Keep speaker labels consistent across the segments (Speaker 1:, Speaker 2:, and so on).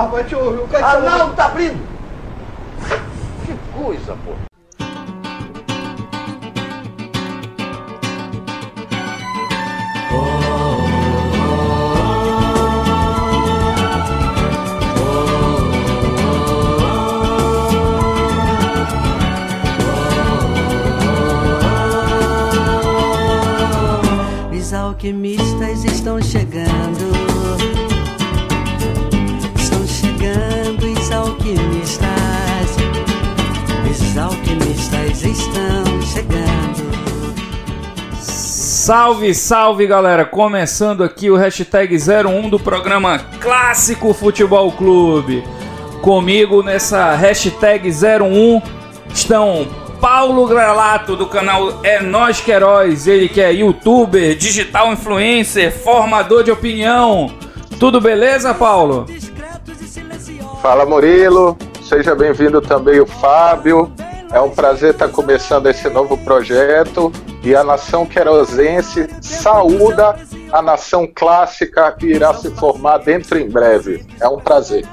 Speaker 1: rapaz, deixa eu ouvir. O cara
Speaker 2: Ah, não, tá abrindo! Que coisa, pô.
Speaker 3: Os alquimistas estão chegando. Alquimistas. Os alquimistas estão chegando.
Speaker 4: Salve, salve galera! Começando aqui o hashtag 01 do programa Clássico Futebol Clube. Comigo nessa hashtag 01 estão Paulo Gralato do canal É Nós Que Heróis, ele que é youtuber, digital influencer, formador de opinião. Tudo beleza, Paulo?
Speaker 5: Fala Murilo, seja bem-vindo também o Fábio. É um prazer estar começando esse novo projeto e a nação querosense saúda a nação clássica que irá se formar dentro em breve. É um prazer.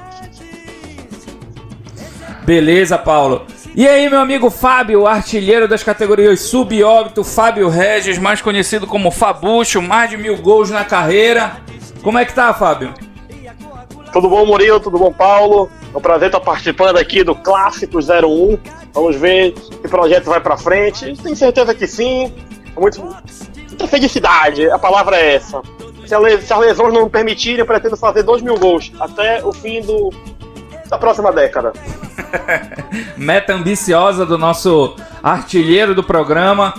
Speaker 4: Beleza, Paulo. E aí, meu amigo Fábio, artilheiro das categorias subóbito, Fábio Regis, mais conhecido como Fabucho, mais de mil gols na carreira. Como é que tá, Fábio?
Speaker 6: Tudo bom, Murilo? Tudo bom, Paulo? É um prazer estar participando aqui do Clássico 01. Vamos ver que projeto vai pra frente. Tenho certeza que sim. É Muito, muita felicidade, a palavra é essa. Se, a se as lesões não permitirem, eu pretendo fazer 2 mil gols até o fim do, da próxima década.
Speaker 4: Meta ambiciosa do nosso artilheiro do programa.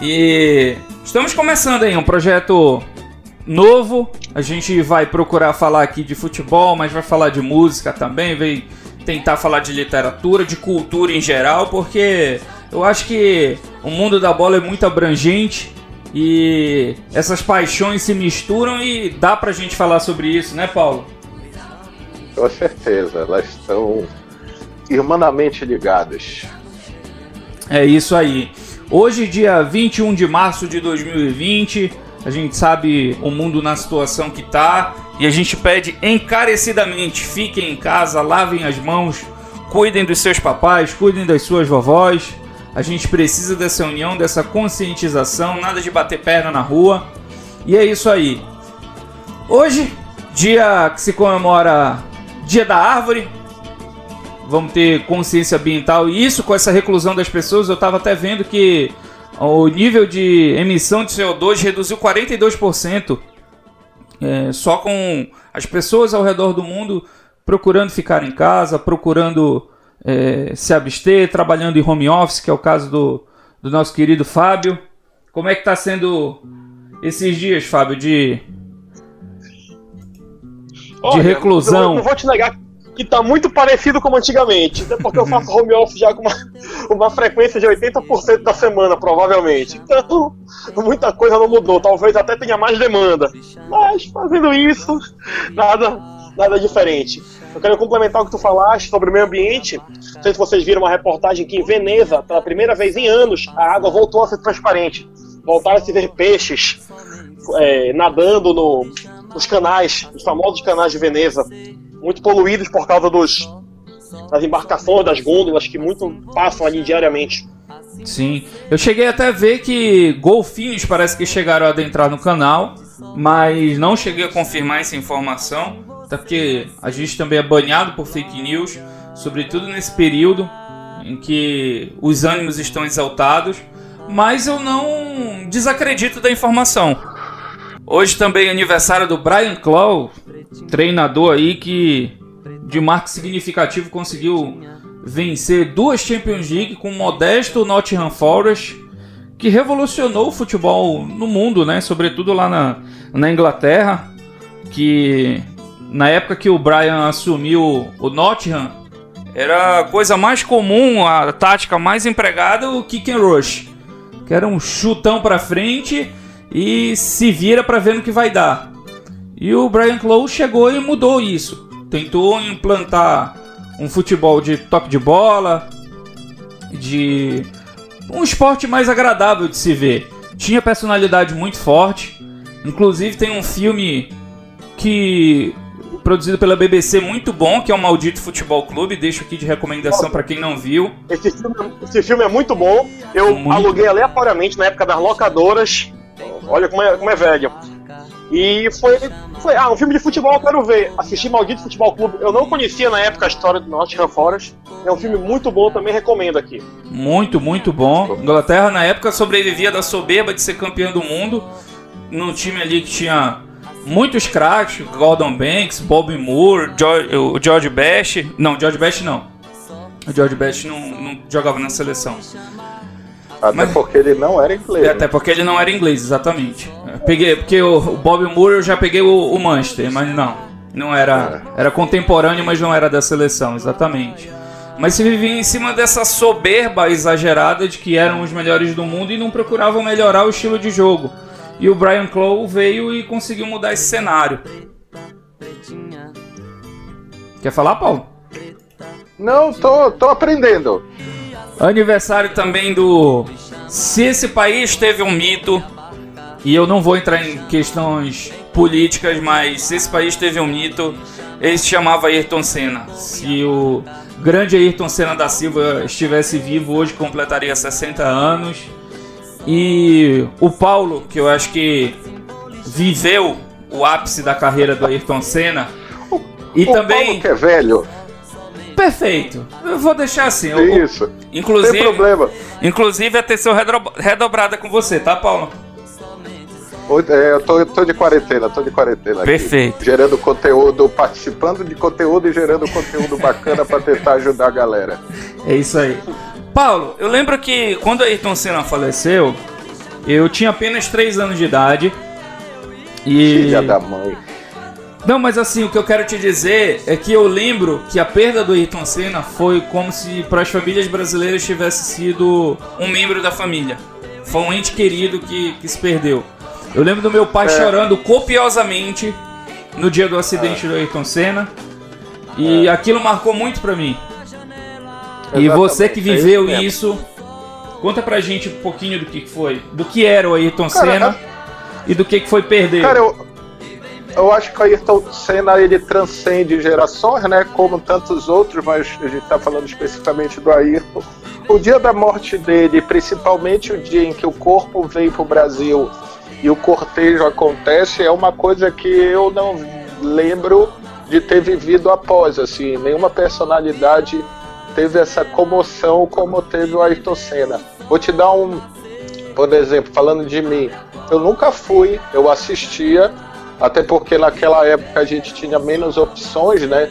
Speaker 4: E estamos começando aí um projeto novo. A gente vai procurar falar aqui de futebol, mas vai falar de música também, vai tentar falar de literatura, de cultura em geral, porque eu acho que o mundo da bola é muito abrangente e essas paixões se misturam e dá pra gente falar sobre isso, né, Paulo?
Speaker 5: Com certeza, elas estão irmanamente ligadas.
Speaker 4: É isso aí. Hoje, dia 21 de março de 2020, a gente sabe o mundo na situação que tá e a gente pede encarecidamente: fiquem em casa, lavem as mãos, cuidem dos seus papais, cuidem das suas vovós. A gente precisa dessa união, dessa conscientização, nada de bater perna na rua. E é isso aí. Hoje, dia que se comemora Dia da Árvore, vamos ter consciência ambiental e isso com essa reclusão das pessoas, eu estava até vendo que o nível de emissão de CO2 reduziu 42%. É, só com as pessoas ao redor do mundo procurando ficar em casa, procurando é, se abster, trabalhando em home office, que é o caso do, do nosso querido Fábio. Como é que está sendo esses dias, Fábio, de, de reclusão?
Speaker 6: Eu não vou te negar que tá muito parecido como antigamente. Até porque eu faço home office já com uma, uma frequência de 80% da semana, provavelmente. Então, muita coisa não mudou. Talvez até tenha mais demanda. Mas, fazendo isso, nada, nada diferente. Eu quero complementar o que tu falaste sobre o meio ambiente. Não sei se vocês viram uma reportagem que em Veneza, pela primeira vez em anos, a água voltou a ser transparente. Voltaram a se ver peixes é, nadando no, nos canais, os famosos canais de Veneza, muito poluídos por causa dos, das embarcações, das gôndolas que muito passam ali diariamente.
Speaker 4: Sim, eu cheguei até a ver que golfinhos parece que chegaram a adentrar no canal, mas não cheguei a confirmar essa informação, até porque a gente também é banhado por fake news, sobretudo nesse período em que os ânimos estão exaltados, mas eu não desacredito da informação. Hoje também é aniversário do Brian Clough, treinador aí que de marco significativo conseguiu vencer duas Champions League com o modesto Nottingham Forest, que revolucionou o futebol no mundo, né? Sobretudo lá na, na Inglaterra, que na época que o Brian assumiu o Nottingham, era a coisa mais comum, a tática mais empregada, o kick and rush, que era um chutão para frente e se vira para ver no que vai dar. E o Brian Clough chegou e mudou isso. Tentou implantar um futebol de toque de bola, de um esporte mais agradável de se ver. Tinha personalidade muito forte. Inclusive tem um filme que produzido pela BBC, muito bom, que é o Maldito Futebol Clube. Deixo aqui de recomendação para quem não viu.
Speaker 6: Esse filme, esse filme é muito bom. Eu
Speaker 4: Muito.
Speaker 6: aluguei aleatoriamente na época das locadoras. Olha como é, como é velho. E foi, foi. Ah, um filme de futebol eu quero ver. Assisti Maldito Futebol Clube. Eu não conhecia na época a história do Nottingham Forest. É um filme muito bom, também recomendo aqui.
Speaker 4: Muito, muito bom. Inglaterra, na época, sobrevivia da soberba de ser campeã do mundo. Num time ali que tinha muitos craques: Gordon Banks, Bob Moore, George, o George Best. Não, George Best não. O George Best não, não jogava na seleção.
Speaker 5: Até
Speaker 4: Mas-
Speaker 5: porque ele não era inglês.
Speaker 4: É, até porque ele não era inglês, exatamente. Eu Peguei, porque o, o Bob Moore eu já peguei o, o Manchester, mas não. Não era. Era contemporâneo, mas não era da seleção, exatamente. Mas se vivia em cima dessa soberba exagerada de que eram os melhores do mundo e não procuravam melhorar o estilo de jogo. E o Brian Clough veio e conseguiu mudar esse cenário. Quer falar, Paulo?
Speaker 5: Não, tô, tô aprendendo.
Speaker 4: Aniversário também do. Se esse país teve um mito, e eu não vou entrar em questões políticas, mas se esse país teve um mito, ele se chamava Ayrton Senna. Se o grande Ayrton Senna da Silva estivesse vivo, hoje completaria 60 anos. E o Paulo, que eu acho que viveu o ápice da carreira do Ayrton Senna. E
Speaker 5: o
Speaker 4: também.
Speaker 5: Paulo que é velho.
Speaker 4: Perfeito. Eu vou deixar assim. eu-
Speaker 5: Isso.
Speaker 4: Inclusive,
Speaker 5: Sem problema.
Speaker 4: Inclusive, atenção redro- redobrada com você, tá, Paulo?
Speaker 5: É, eu tô, eu tô de quarentena, tô de quarentena. aqui.
Speaker 4: Perfeito.
Speaker 5: Gerando conteúdo, participando de conteúdo e gerando conteúdo bacana pra tentar ajudar a galera.
Speaker 4: É isso aí. Paulo, eu lembro que quando Ayrton Senna faleceu, eu tinha apenas 3 anos de idade. E.
Speaker 5: Filha da mãe.
Speaker 4: Não, mas assim, o que eu quero te dizer é que eu lembro que a perda do Ayrton Senna foi como se para as famílias brasileiras tivesse sido um membro da família. Foi um ente querido que, que se perdeu. Eu lembro do meu pai
Speaker 5: É.
Speaker 4: chorando copiosamente no dia do acidente do Ayrton Senna. E aquilo marcou muito pra mim. E você que
Speaker 5: É. Exatamente, é
Speaker 4: viveu isso, conta pra gente um pouquinho do que foi. Do que era o Ayrton
Speaker 5: Cara,
Speaker 4: Senna e do que que foi perder.
Speaker 5: Cara, eu, eu acho que o Ayrton Senna ele transcende gerações, né? Como tantos outros, mas a gente tá falando especificamente do Ayrton. O dia da morte dele, principalmente o dia em que o corpo veio pro Brasil e o cortejo acontece, é uma coisa que eu não lembro de ter vivido após. Assim, nenhuma personalidade teve essa comoção como teve o Ayrton Senna. Vou te dar um, por exemplo, falando de mim, eu nunca fui, eu assistia, até porque naquela época a gente tinha menos opções, né?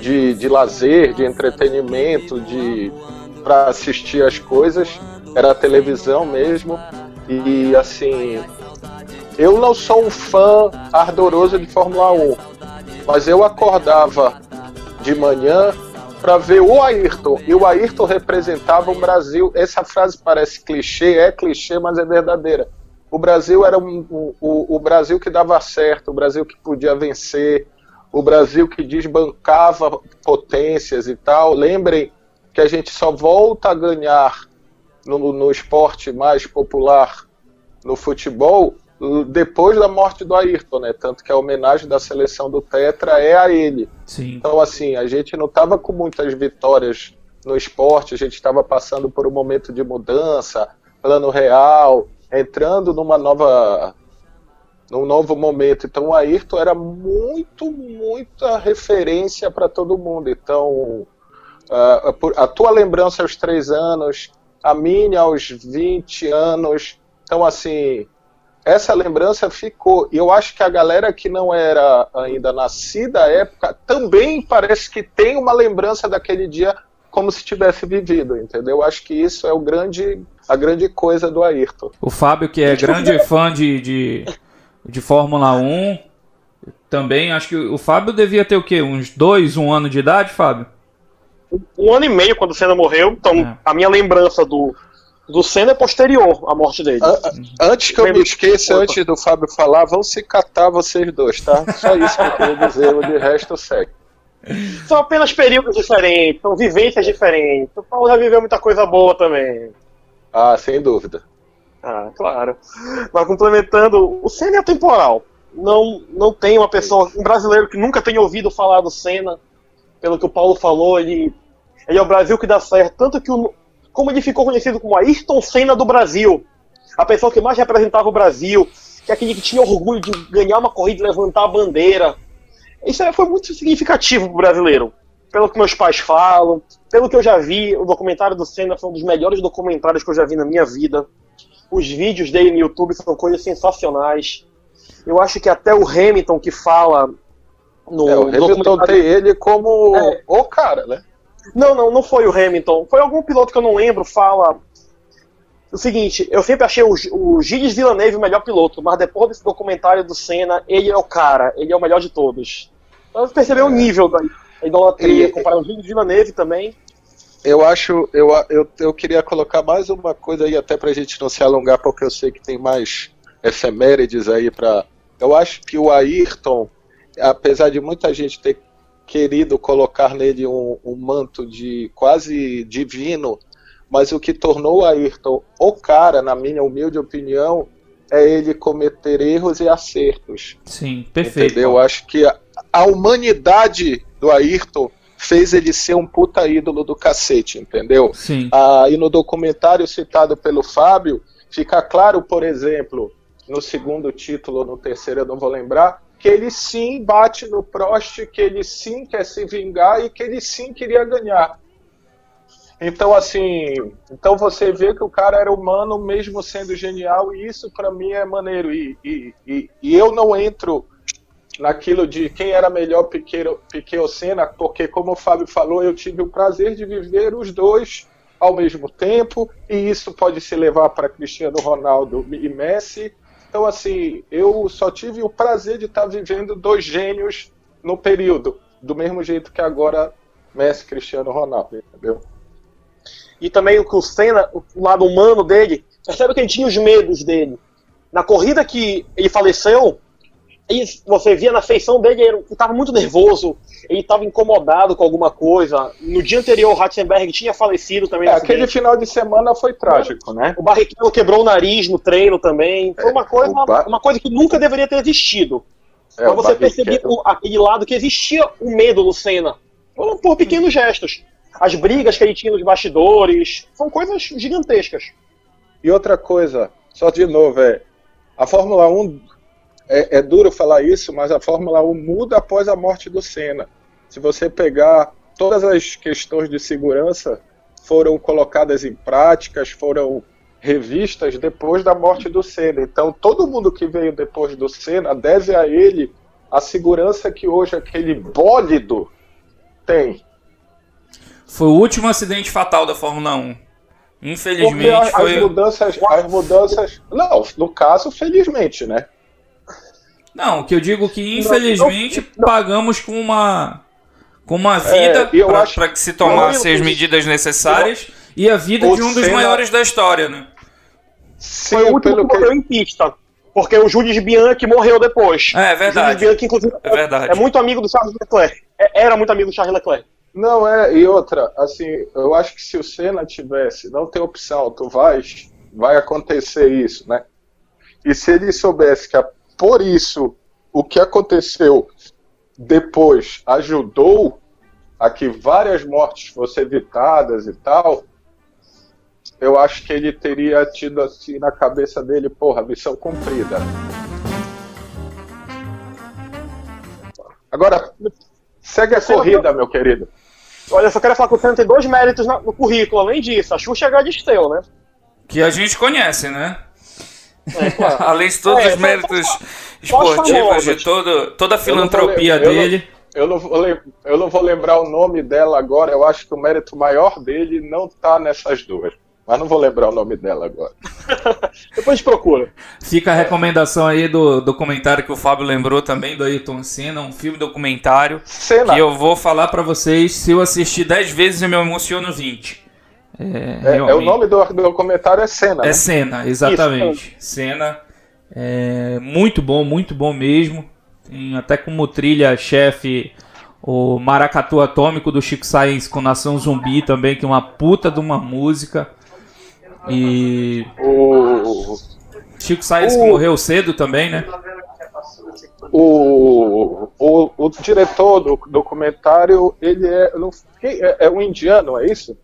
Speaker 5: De, de lazer, de entretenimento, de para assistir as coisas, era a televisão mesmo. E assim, eu não sou um fã ardoroso de Fórmula 1, mas eu acordava de manhã para ver o Ayrton. E o Ayrton representava o Brasil. Essa frase parece clichê, é clichê, mas é verdadeira. O Brasil era um, o, o, o Brasil que dava certo, o Brasil que podia vencer, o Brasil que desbancava potências e tal. Lembrem que a gente só volta a ganhar no, no esporte mais popular, no futebol, depois da morte do Ayrton, né? Tanto que a homenagem da seleção do Tetra é a ele.
Speaker 4: Sim.
Speaker 5: Então, assim, a gente não estava com muitas vitórias no esporte, a gente estava passando por um momento de mudança, plano real, entrando numa nova. num novo momento. Então, o Ayrton era muito, muita referência para todo mundo. Então, a, a tua lembrança aos três anos, a minha aos 20 anos. Então, assim, essa lembrança ficou. E eu acho que a galera que não era ainda nascida à época também parece que tem uma lembrança daquele dia como se tivesse vivido, entendeu? Eu acho que isso é o grande, a grande coisa do Ayrton.
Speaker 4: O Fábio, que é grande fã de, de, de Fórmula 1, também acho que o Fábio devia ter o quê? Uns dois, um ano de idade, Fábio?
Speaker 6: Um ano e meio quando o Senna morreu, então
Speaker 4: É.
Speaker 6: a minha lembrança do, do Senna é posterior à morte dele.
Speaker 5: Antes que eu me esqueça, antes do Fábio falar, vão se catar vocês dois, tá? Só isso que eu queria dizer, o de resto segue.
Speaker 6: São apenas períodos diferentes, são vivências diferentes. O Paulo já viveu muita coisa boa também.
Speaker 5: Ah, sem dúvida.
Speaker 6: Ah, claro. Mas complementando, o Senna é atemporal. não, não tem uma pessoa, um brasileiro que nunca tenha ouvido falar do Senna, pelo que o Paulo falou, ele, ele é o Brasil que dá certo. Tanto que, o, como ele ficou conhecido como Ayrton Senna do Brasil, a pessoa que mais representava o Brasil, que é aquele que tinha orgulho de ganhar uma corrida e levantar a bandeira. Isso foi muito significativo para o brasileiro. Pelo que meus pais falam, pelo que eu já vi, o documentário do Senna foi um dos melhores documentários que eu já vi na minha vida. Os vídeos dele no YouTube são coisas sensacionais. Eu acho que até o Hamilton que fala no
Speaker 5: É, o Hamilton
Speaker 6: documentário-
Speaker 5: tem ele como
Speaker 6: É.
Speaker 5: o cara, né?
Speaker 6: Não, não, não foi o Hamilton. Foi algum piloto que eu não lembro, fala. O seguinte, eu sempre achei o, o Gilles Villeneuve o melhor piloto, mas depois desse documentário do Senna, ele é o cara, ele é o melhor de todos. Então você percebeu o nível da da idolatria,
Speaker 5: E-
Speaker 6: comparar o Gilles Villeneuve também.
Speaker 5: Eu acho, eu, eu, eu queria colocar mais uma coisa aí, até pra gente não se alongar, porque eu sei que tem mais efemérides aí pra. Eu acho que o Ayrton, apesar de muita gente ter querido colocar nele um, um manto de quase divino, mas o que tornou o Ayrton o cara, na minha humilde opinião, é ele cometer erros e acertos.
Speaker 4: Sim, perfeito.
Speaker 5: Entendeu? Eu acho que a, a humanidade do Ayrton fez ele ser um puta ídolo do cacete, entendeu?
Speaker 4: Sim.
Speaker 5: Ah, e no documentário citado pelo Fábio, fica claro, por exemplo, no segundo título, no terceiro eu não vou lembrar, que ele sim bate no Prost, que ele sim quer se vingar e que ele sim queria ganhar. Então, assim, então você vê que o cara era humano mesmo sendo genial, e isso pra mim é maneiro. E, e, e, e eu não entro naquilo de quem era melhor Piquet, Piquet ou Senna, porque, como o Fábio falou, eu tive o prazer de viver os dois ao mesmo tempo, e isso pode se levar para Cristiano Ronaldo e Messi. Então, assim, eu só tive o prazer de estar vivendo dois gênios no período, do mesmo jeito que agora Messi Cristiano Ronaldo, entendeu?
Speaker 6: E também o Senna, o lado humano dele, percebe que ele tinha os medos dele. Na corrida que ele faleceu, ele- você via na feição dele, ele estava muito nervoso, ele estava incomodado com alguma coisa. No dia anterior, o Ratzenberg tinha falecido também.
Speaker 5: É, aquele final de semana foi trágico, né?
Speaker 6: O Barrichello quebrou o nariz no treino também. Foi uma coisa,
Speaker 5: o Bar-
Speaker 6: uma coisa que nunca deveria ter existido.
Speaker 5: É, o
Speaker 6: você perceber aquele lado que existia o medo do Senna. Por, por pequenos gestos. As brigas que ele tinha nos bastidores. São coisas gigantescas.
Speaker 5: E outra coisa, só de novo, é a Fórmula 1 é, é duro falar isso, mas a Fórmula 1 muda após a morte do Senna. Se você pegar todas as questões de segurança foram colocadas em práticas, foram revistas depois da morte do Senna. Então, todo mundo que veio depois do Senna deve a ele a segurança que hoje aquele bólido tem.
Speaker 4: Foi o último acidente fatal da Fórmula 1.
Speaker 5: Porque
Speaker 4: Infelizmente
Speaker 5: as,
Speaker 4: foi.
Speaker 5: as mudanças, as mudanças. Não, no caso, felizmente, né?
Speaker 4: Não, o que eu digo que infelizmente
Speaker 6: não, não.
Speaker 4: pagamos com uma com uma vida
Speaker 5: É, eu
Speaker 4: pra-
Speaker 5: acho-
Speaker 4: pra que se tomasse
Speaker 6: eu-
Speaker 4: as medidas necessárias e a vida
Speaker 5: o
Speaker 4: de um dos
Speaker 5: Senna-
Speaker 4: maiores da história, né?
Speaker 5: Sim,
Speaker 6: Foi o último
Speaker 5: pelo
Speaker 6: que morreu em pista. Porque o Julius Bianchi morreu depois.
Speaker 4: É
Speaker 6: O
Speaker 4: verdade.
Speaker 6: Julius Bianchi, inclusive,
Speaker 4: É verdade.
Speaker 6: é muito amigo do Charles Leclerc. É- Era muito amigo do Charles Leclerc.
Speaker 5: Não, é, e outra, assim, eu acho que se o Senna tivesse, não tem opção, tu vais, vai acontecer isso, né? E se ele soubesse que a- por isso o que aconteceu depois ajudou a que várias mortes fossem evitadas e tal, eu acho que ele teria tido assim na cabeça dele, porra, missão cumprida. Agora, segue a corrida, meu querido.
Speaker 6: Olha, eu só quero falar que o Senna tem dois méritos na- no currículo. Além disso, a Xuxa é Galisteu, né?
Speaker 4: Que a gente conhece, né?
Speaker 6: É, claro.
Speaker 4: Além de todos
Speaker 6: É,
Speaker 4: os méritos
Speaker 6: só
Speaker 4: esportivos, de todo, toda a filantropia
Speaker 5: eu
Speaker 4: dele.
Speaker 5: Eu não, vou eu não vou lembrar o nome dela agora, eu acho que o mérito maior dele não tá nessas duas. Mas não vou lembrar o nome dela agora.
Speaker 6: Depois a gente procura.
Speaker 4: Fica a recomendação aí do documentário que o Fábio lembrou também, do Ayrton Senna, um filme documentário.
Speaker 5: Cena,
Speaker 4: Que eu vou falar pra vocês, se eu assistir 10 vezes eu me emociono 20. É,
Speaker 5: é, é o nome do, do documentário é Cena.
Speaker 4: É
Speaker 5: né?
Speaker 4: Senna, exatamente. Senna. É muito bom, muito bom mesmo. Tem até como trilha-chefe o Maracatu Atômico do Chico Sainz com Nação Zumbi também, que é uma puta de uma música. E
Speaker 5: O,
Speaker 4: Chico Sainz que
Speaker 5: O-
Speaker 4: morreu cedo também, né?
Speaker 5: o, o, o diretor do documentário, ele é, é, é um indiano, é isso?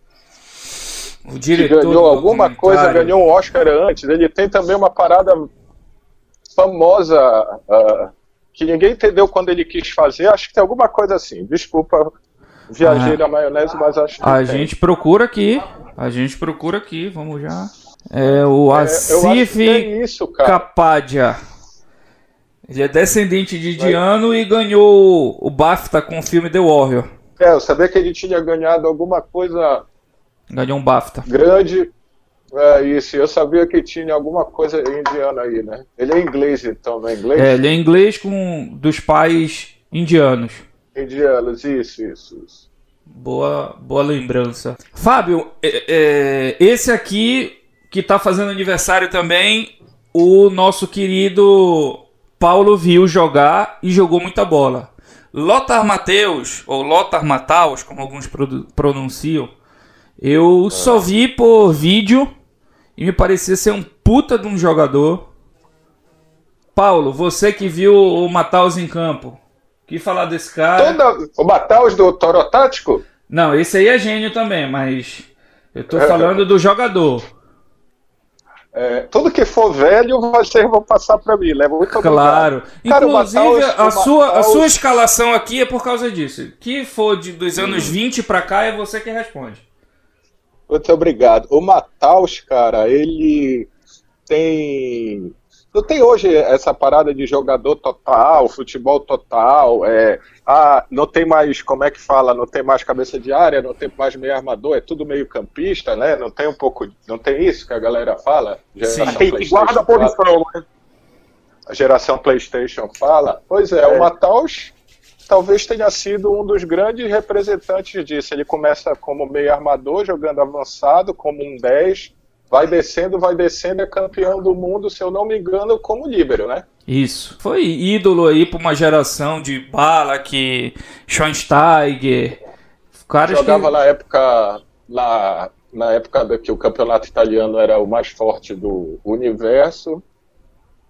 Speaker 4: O diretor
Speaker 5: ganhou alguma coisa, ganhou um Oscar antes. Ele tem também uma parada famosa ah, que ninguém entendeu quando ele quis fazer. Acho que tem alguma coisa assim. Desculpa, viajei
Speaker 4: Ah.
Speaker 5: na maionese, mas acho que
Speaker 4: A
Speaker 5: tem.
Speaker 4: gente procura aqui. A gente procura aqui, vamos já. É o Asif
Speaker 5: é isso, cara.
Speaker 4: Kapadia. Ele é descendente de indiano e ganhou o BAFTA com o filme The Warrior.
Speaker 5: É, eu sabia que ele tinha ganhado alguma coisa
Speaker 4: Ganhou um BAFTA.
Speaker 5: grande. É isso, eu sabia que tinha alguma coisa indiana aí, né? Ele é inglês, então, não é inglês?
Speaker 4: É, ele é inglês com dos pais indianos.
Speaker 5: Indianos, isso, isso, isso.
Speaker 4: Boa, boa lembrança. Fábio, é- é, esse aqui que tá fazendo aniversário também, o nosso querido Paulo viu jogar e jogou muita bola. Lothar Mateus, ou Lothar Mataus, como alguns pronunciam, eu só vi por vídeo e me parecia ser um puta de um jogador. Paulo, você que viu o Mataus em campo, que falar desse cara?
Speaker 5: Toda, o Mataus do Toro Tático?
Speaker 4: Não, esse aí é gênio também, mas eu tô
Speaker 5: É.
Speaker 4: falando do jogador.
Speaker 5: É, tudo que for velho, vocês vão passar pra mim, né? Muito.
Speaker 4: Claro.
Speaker 5: Cara,
Speaker 4: Inclusive,
Speaker 5: Mataus-
Speaker 4: a, sua, a
Speaker 5: Mataus-
Speaker 4: sua escalação aqui é por causa disso. Que for de, dos anos 20 pra cá, é você que responde.
Speaker 5: Muito obrigado. O Mataus, cara, ele tem. Não tem hoje essa parada de jogador total, futebol total, é, ah, não tem mais, como é que fala, não tem mais cabeça de área, não tem mais meio armador, é tudo meio campista, né? Não tem um pouco, não tem isso que a galera fala?
Speaker 4: Sim.
Speaker 6: Tem que guarda a posição, né?
Speaker 5: a geração PlayStation fala. Pois é, o Mataus talvez tenha sido um dos grandes representantes disso. Ele começa como meio armador, jogando avançado, como um 10, vai descendo, vai descendo, é campeão do mundo, se eu não me engano, como líbero, né?
Speaker 4: Isso. Foi ídolo aí pra uma geração de Balak, Schweinsteiger. Caras
Speaker 5: Jogava
Speaker 4: que...
Speaker 5: na época lá na época que o campeonato italiano era o mais forte do universo,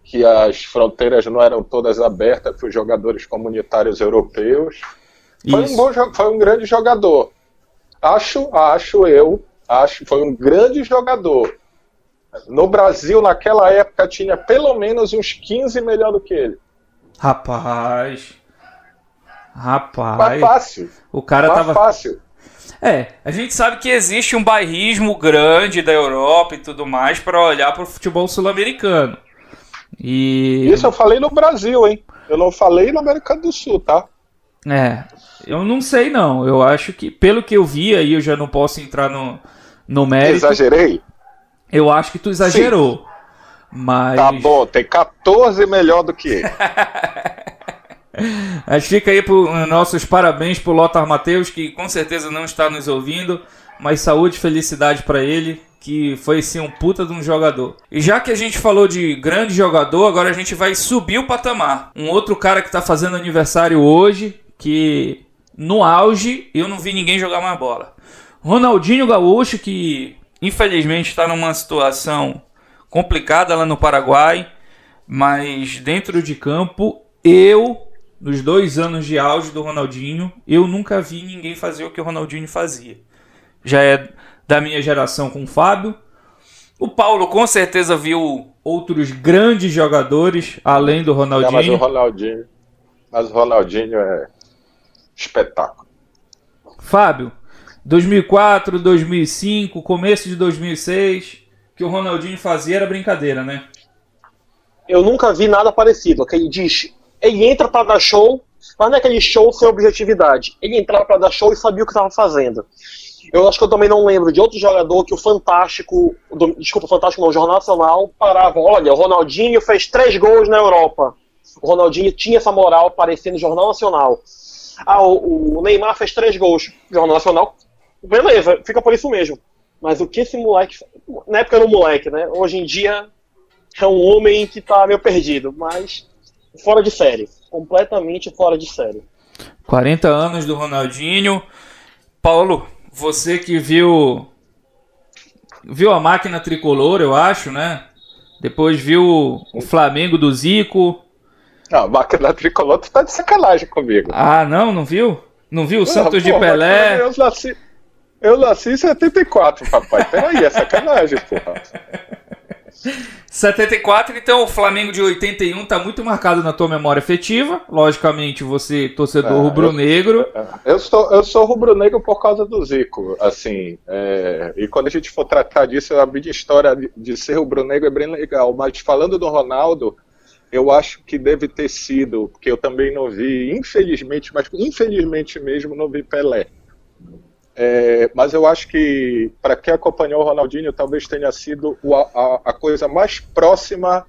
Speaker 5: que as fronteiras não eram todas abertas para os jogadores comunitários europeus. Foi
Speaker 4: Isso.
Speaker 5: um, bom, foi um grande jogador. Acho, acho eu, acho, foi um grande jogador. No Brasil, naquela época, tinha pelo menos uns 15 melhor do que ele.
Speaker 4: Rapaz.
Speaker 5: Mas
Speaker 4: Rapaz.
Speaker 5: fácil,
Speaker 4: O cara
Speaker 5: mas
Speaker 4: tava.
Speaker 5: fácil.
Speaker 4: É, a gente sabe que existe um bairrismo grande da Europa e tudo mais pra olhar pro futebol sul-americano. E.
Speaker 5: Isso eu falei no Brasil, hein? Eu não falei na América do Sul, tá?
Speaker 4: É, eu não sei não. Eu acho que, pelo que eu vi aí, eu já não posso entrar no, no mérito.
Speaker 5: Exagerei?
Speaker 4: Eu acho que tu exagerou. Mas.
Speaker 5: Tá bom, tem 14 melhor do que ele.
Speaker 4: Mas fica aí pro, nossos parabéns pro Lothar Matheus, que com certeza não está nos ouvindo. Mas saúde e felicidade pra ele, que foi sim um puta de um jogador. E já que a gente falou de grande jogador, agora a gente vai subir o patamar. Um outro cara que tá fazendo aniversário hoje, que no auge eu não vi ninguém jogar mais bola. Ronaldinho Gaúcho, que infelizmente está numa situação complicada lá no Paraguai, mas dentro de campo, eu, nos dois anos de auge do Ronaldinho, eu nunca vi ninguém fazer o que o Ronaldinho fazia. Já é da minha geração com o Fábio. O Paulo com certeza viu outros grandes jogadores além do
Speaker 5: Não, mas o
Speaker 4: Ronaldinho.
Speaker 5: Ronaldinho. Mas o Ronaldinho é espetáculo.
Speaker 4: Fábio, 2004, 2005, começo de 2006, que o Ronaldinho fazia era brincadeira, né?
Speaker 6: Eu nunca vi nada parecido. Aquele diz, ele entra pra dar show, mas não é aquele show sem objetividade. Ele entrava pra dar show e sabia o que estava fazendo. Eu acho que eu também não lembro de outro jogador que o Fantástico, do- desculpa, o Fantástico não, o Jornal Nacional parava. Olha, o Ronaldinho fez três gols na Europa. O Ronaldinho tinha essa moral aparecendo no Jornal Nacional. Ah, o, o Neymar fez três gols. Jornal Nacional, beleza, fica por isso mesmo. Mas o que esse moleque. Na época era um moleque, né? Hoje em dia é um homem que tá meio perdido, mas fora de série. Completamente fora de série.
Speaker 4: 40 anos do Ronaldinho. Paulo, você que viu viu a máquina tricolor, eu acho, né? Depois viu o Flamengo do Zico.
Speaker 5: Não, a máquina tricolor tu tá de sacanagem comigo.
Speaker 4: Ah, não, não viu? Não viu o Santos de
Speaker 5: Porra,
Speaker 4: Pelé?
Speaker 5: Eu nasci, eu nasci em 74, papai. Peraí, é sacanagem, porra.
Speaker 4: 74, então o Flamengo de 81 tá muito marcado na tua memória afetiva. Logicamente, você, torcedor
Speaker 5: Ah, eu-
Speaker 4: rubro-negro.
Speaker 5: Eu sou, eu sou rubro-negro por causa do Zico, assim, é, e quando a gente for tratar disso, a minha história de, de ser rubro-negro é bem legal, mas falando do Ronaldo, eu acho que deve ter sido, porque eu também não vi, infelizmente, mas infelizmente mesmo não vi Pelé. É, mas eu acho que, para quem acompanhou o Ronaldinho, talvez tenha sido a, a coisa mais próxima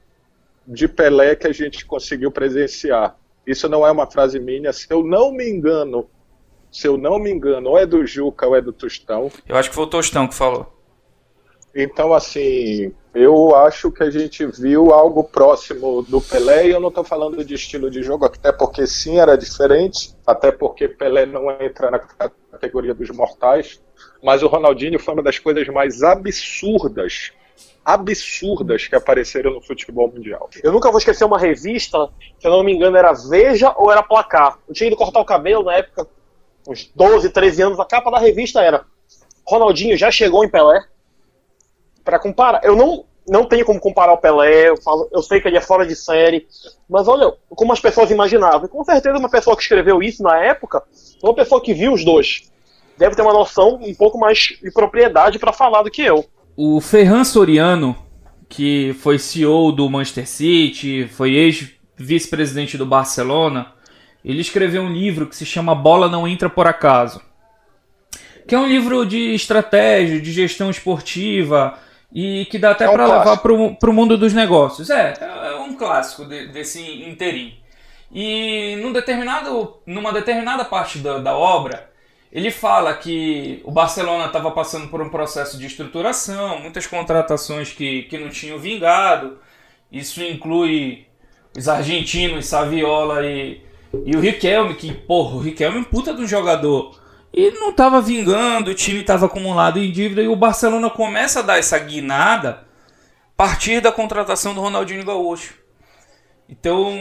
Speaker 5: de Pelé que a gente conseguiu presenciar. Isso não é uma frase minha, se eu não me engano, se eu não me engano, ou é do Juca ou é do Tostão.
Speaker 4: Eu acho que foi o Tostão que falou.
Speaker 5: Então, assim, eu acho que a gente viu algo próximo do Pelé, e eu não estou falando de estilo de jogo, até porque sim era diferente, até porque Pelé não entra na categoria dos mortais, mas o Ronaldinho foi uma das coisas mais absurdas, absurdas que apareceram no futebol mundial.
Speaker 6: Eu nunca vou esquecer uma revista, se eu não me engano, era Veja ou era Placar. Eu tinha ido cortar o cabelo na época, uns 12, 13 anos, a capa da revista era Ronaldinho já chegou em Pelé. Pra comparar, eu não, não tenho como comparar o Pelé, eu, falo, eu sei que ele é fora de série, mas olha como as pessoas imaginavam. E com certeza uma pessoa que escreveu isso na época, uma pessoa que viu os dois, deve ter uma noção um pouco mais de propriedade pra falar do que eu.
Speaker 4: O Ferran Soriano, que foi CEO do Manchester City, foi ex-vice-presidente do Barcelona, ele escreveu um livro que se chama Bola Não Entra Por Acaso. Que é um livro de estratégia, de gestão esportiva e que dá até
Speaker 5: É um
Speaker 4: para levar para o mundo dos negócios. É, é um clássico de- desse interim. E num determinado, numa determinada parte da, da obra, ele fala que o Barcelona estava passando por um processo de estruturação, muitas contratações que, que não tinham vingado. Isso inclui os argentinos, Saviola e, e o Riquelme, que, porra, o Riquelme é um puta de um jogador. E não estava vingando, o time estava acumulado em dívida e o Barcelona começa a dar essa guinada a partir da contratação do Ronaldinho Gaúcho. Então,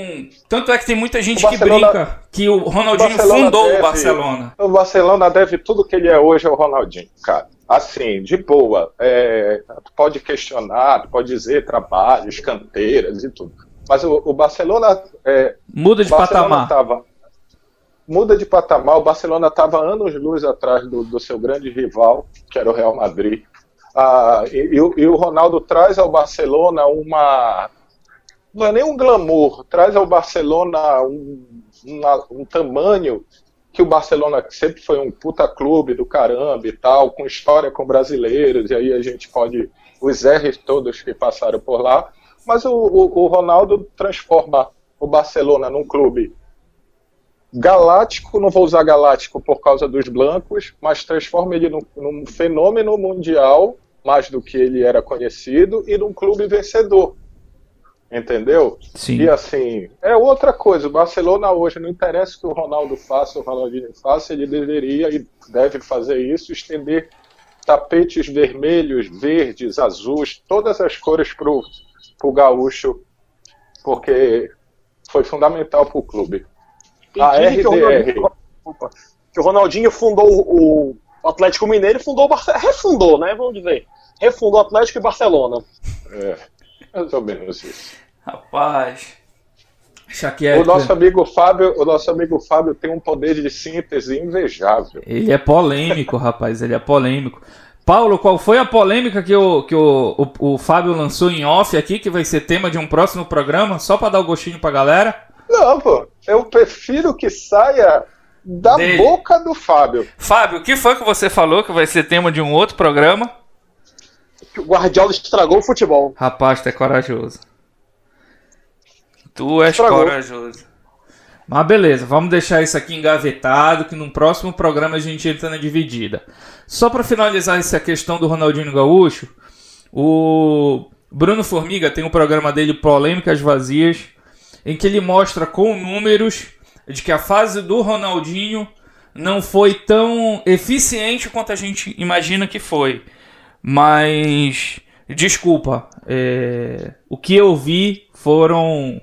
Speaker 4: tanto é que tem muita gente que brinca que o Ronaldinho
Speaker 5: O
Speaker 4: fundou
Speaker 5: deve-
Speaker 4: o Barcelona.
Speaker 5: O Barcelona deve tudo que ele é hoje ao Ronaldinho, cara. Assim, de boa. É, tu pode questionar, tu pode dizer trabalhos, canteiras e tudo. Mas o, o Barcelona. É,
Speaker 4: Muda de
Speaker 5: Barcelona
Speaker 4: patamar.
Speaker 5: Tava, muda de patamar. O Barcelona estava anos-luz atrás do, do seu grande rival, que era o Real Madrid. Ah, e, e o- Ronaldo traz ao Barcelona uma. Não é nem um glamour, traz ao Barcelona um, uma- um tamanho que o Barcelona sempre foi um puta clube do caramba e tal, com história com brasileiros, e aí a gente pode. Os R's todos que passaram por lá. Mas o, o- o Ronaldo transforma o Barcelona num clube galáctico, não vou usar galáctico por causa dos blancos, mas transforma ele num, num fenômeno mundial, mais do que ele era conhecido, e num clube vencedor. Entendeu?
Speaker 4: Sim.
Speaker 5: E assim, é outra coisa. O Barcelona hoje, não interessa o que o Ronaldo faça, o Ronaldinho faça, ele deveria e deve fazer isso, estender tapetes vermelhos, verdes, azuis, todas as cores para o gaúcho, porque foi fundamental para o clube. A
Speaker 6: dizem que o
Speaker 5: RDR.
Speaker 6: Ronaldinho, opa, que o Ronaldinho fundou o Atlético Mineiro e fundou o Barcelona. Refundou, né? Vamos dizer. Refundou o Atlético e Barcelona.
Speaker 5: É, mais ou menos isso.
Speaker 4: Rapaz.
Speaker 5: O nosso amigo Fábio, o nosso amigo Fábio tem um poder de síntese invejável.
Speaker 4: Ele é polêmico, rapaz. Ele é polêmico. Paulo, qual foi a polêmica que, o, que o, o, o Fábio lançou em off aqui, que vai ser tema de um próximo programa, só pra dar o gostinho pra galera?
Speaker 5: Não, pô, eu prefiro que saia da
Speaker 4: Dele.
Speaker 5: boca do Fábio.
Speaker 4: Fábio, o que foi que você falou que vai ser tema de um outro programa?
Speaker 6: Que o Guardiola estragou o futebol.
Speaker 4: Rapaz, tu é corajoso. Tu és
Speaker 6: Estragou.
Speaker 4: corajoso. Mas beleza, vamos deixar isso aqui engavetado, que no próximo programa a gente entra na dividida. Só para finalizar essa questão do Ronaldinho Gaúcho, o Bruno Formiga tem um programa dele Polêmicas Vazias, em que ele mostra com números de que a fase do Ronaldinho não foi tão eficiente quanto a gente imagina que foi. Mas, desculpa, é, o que eu vi foram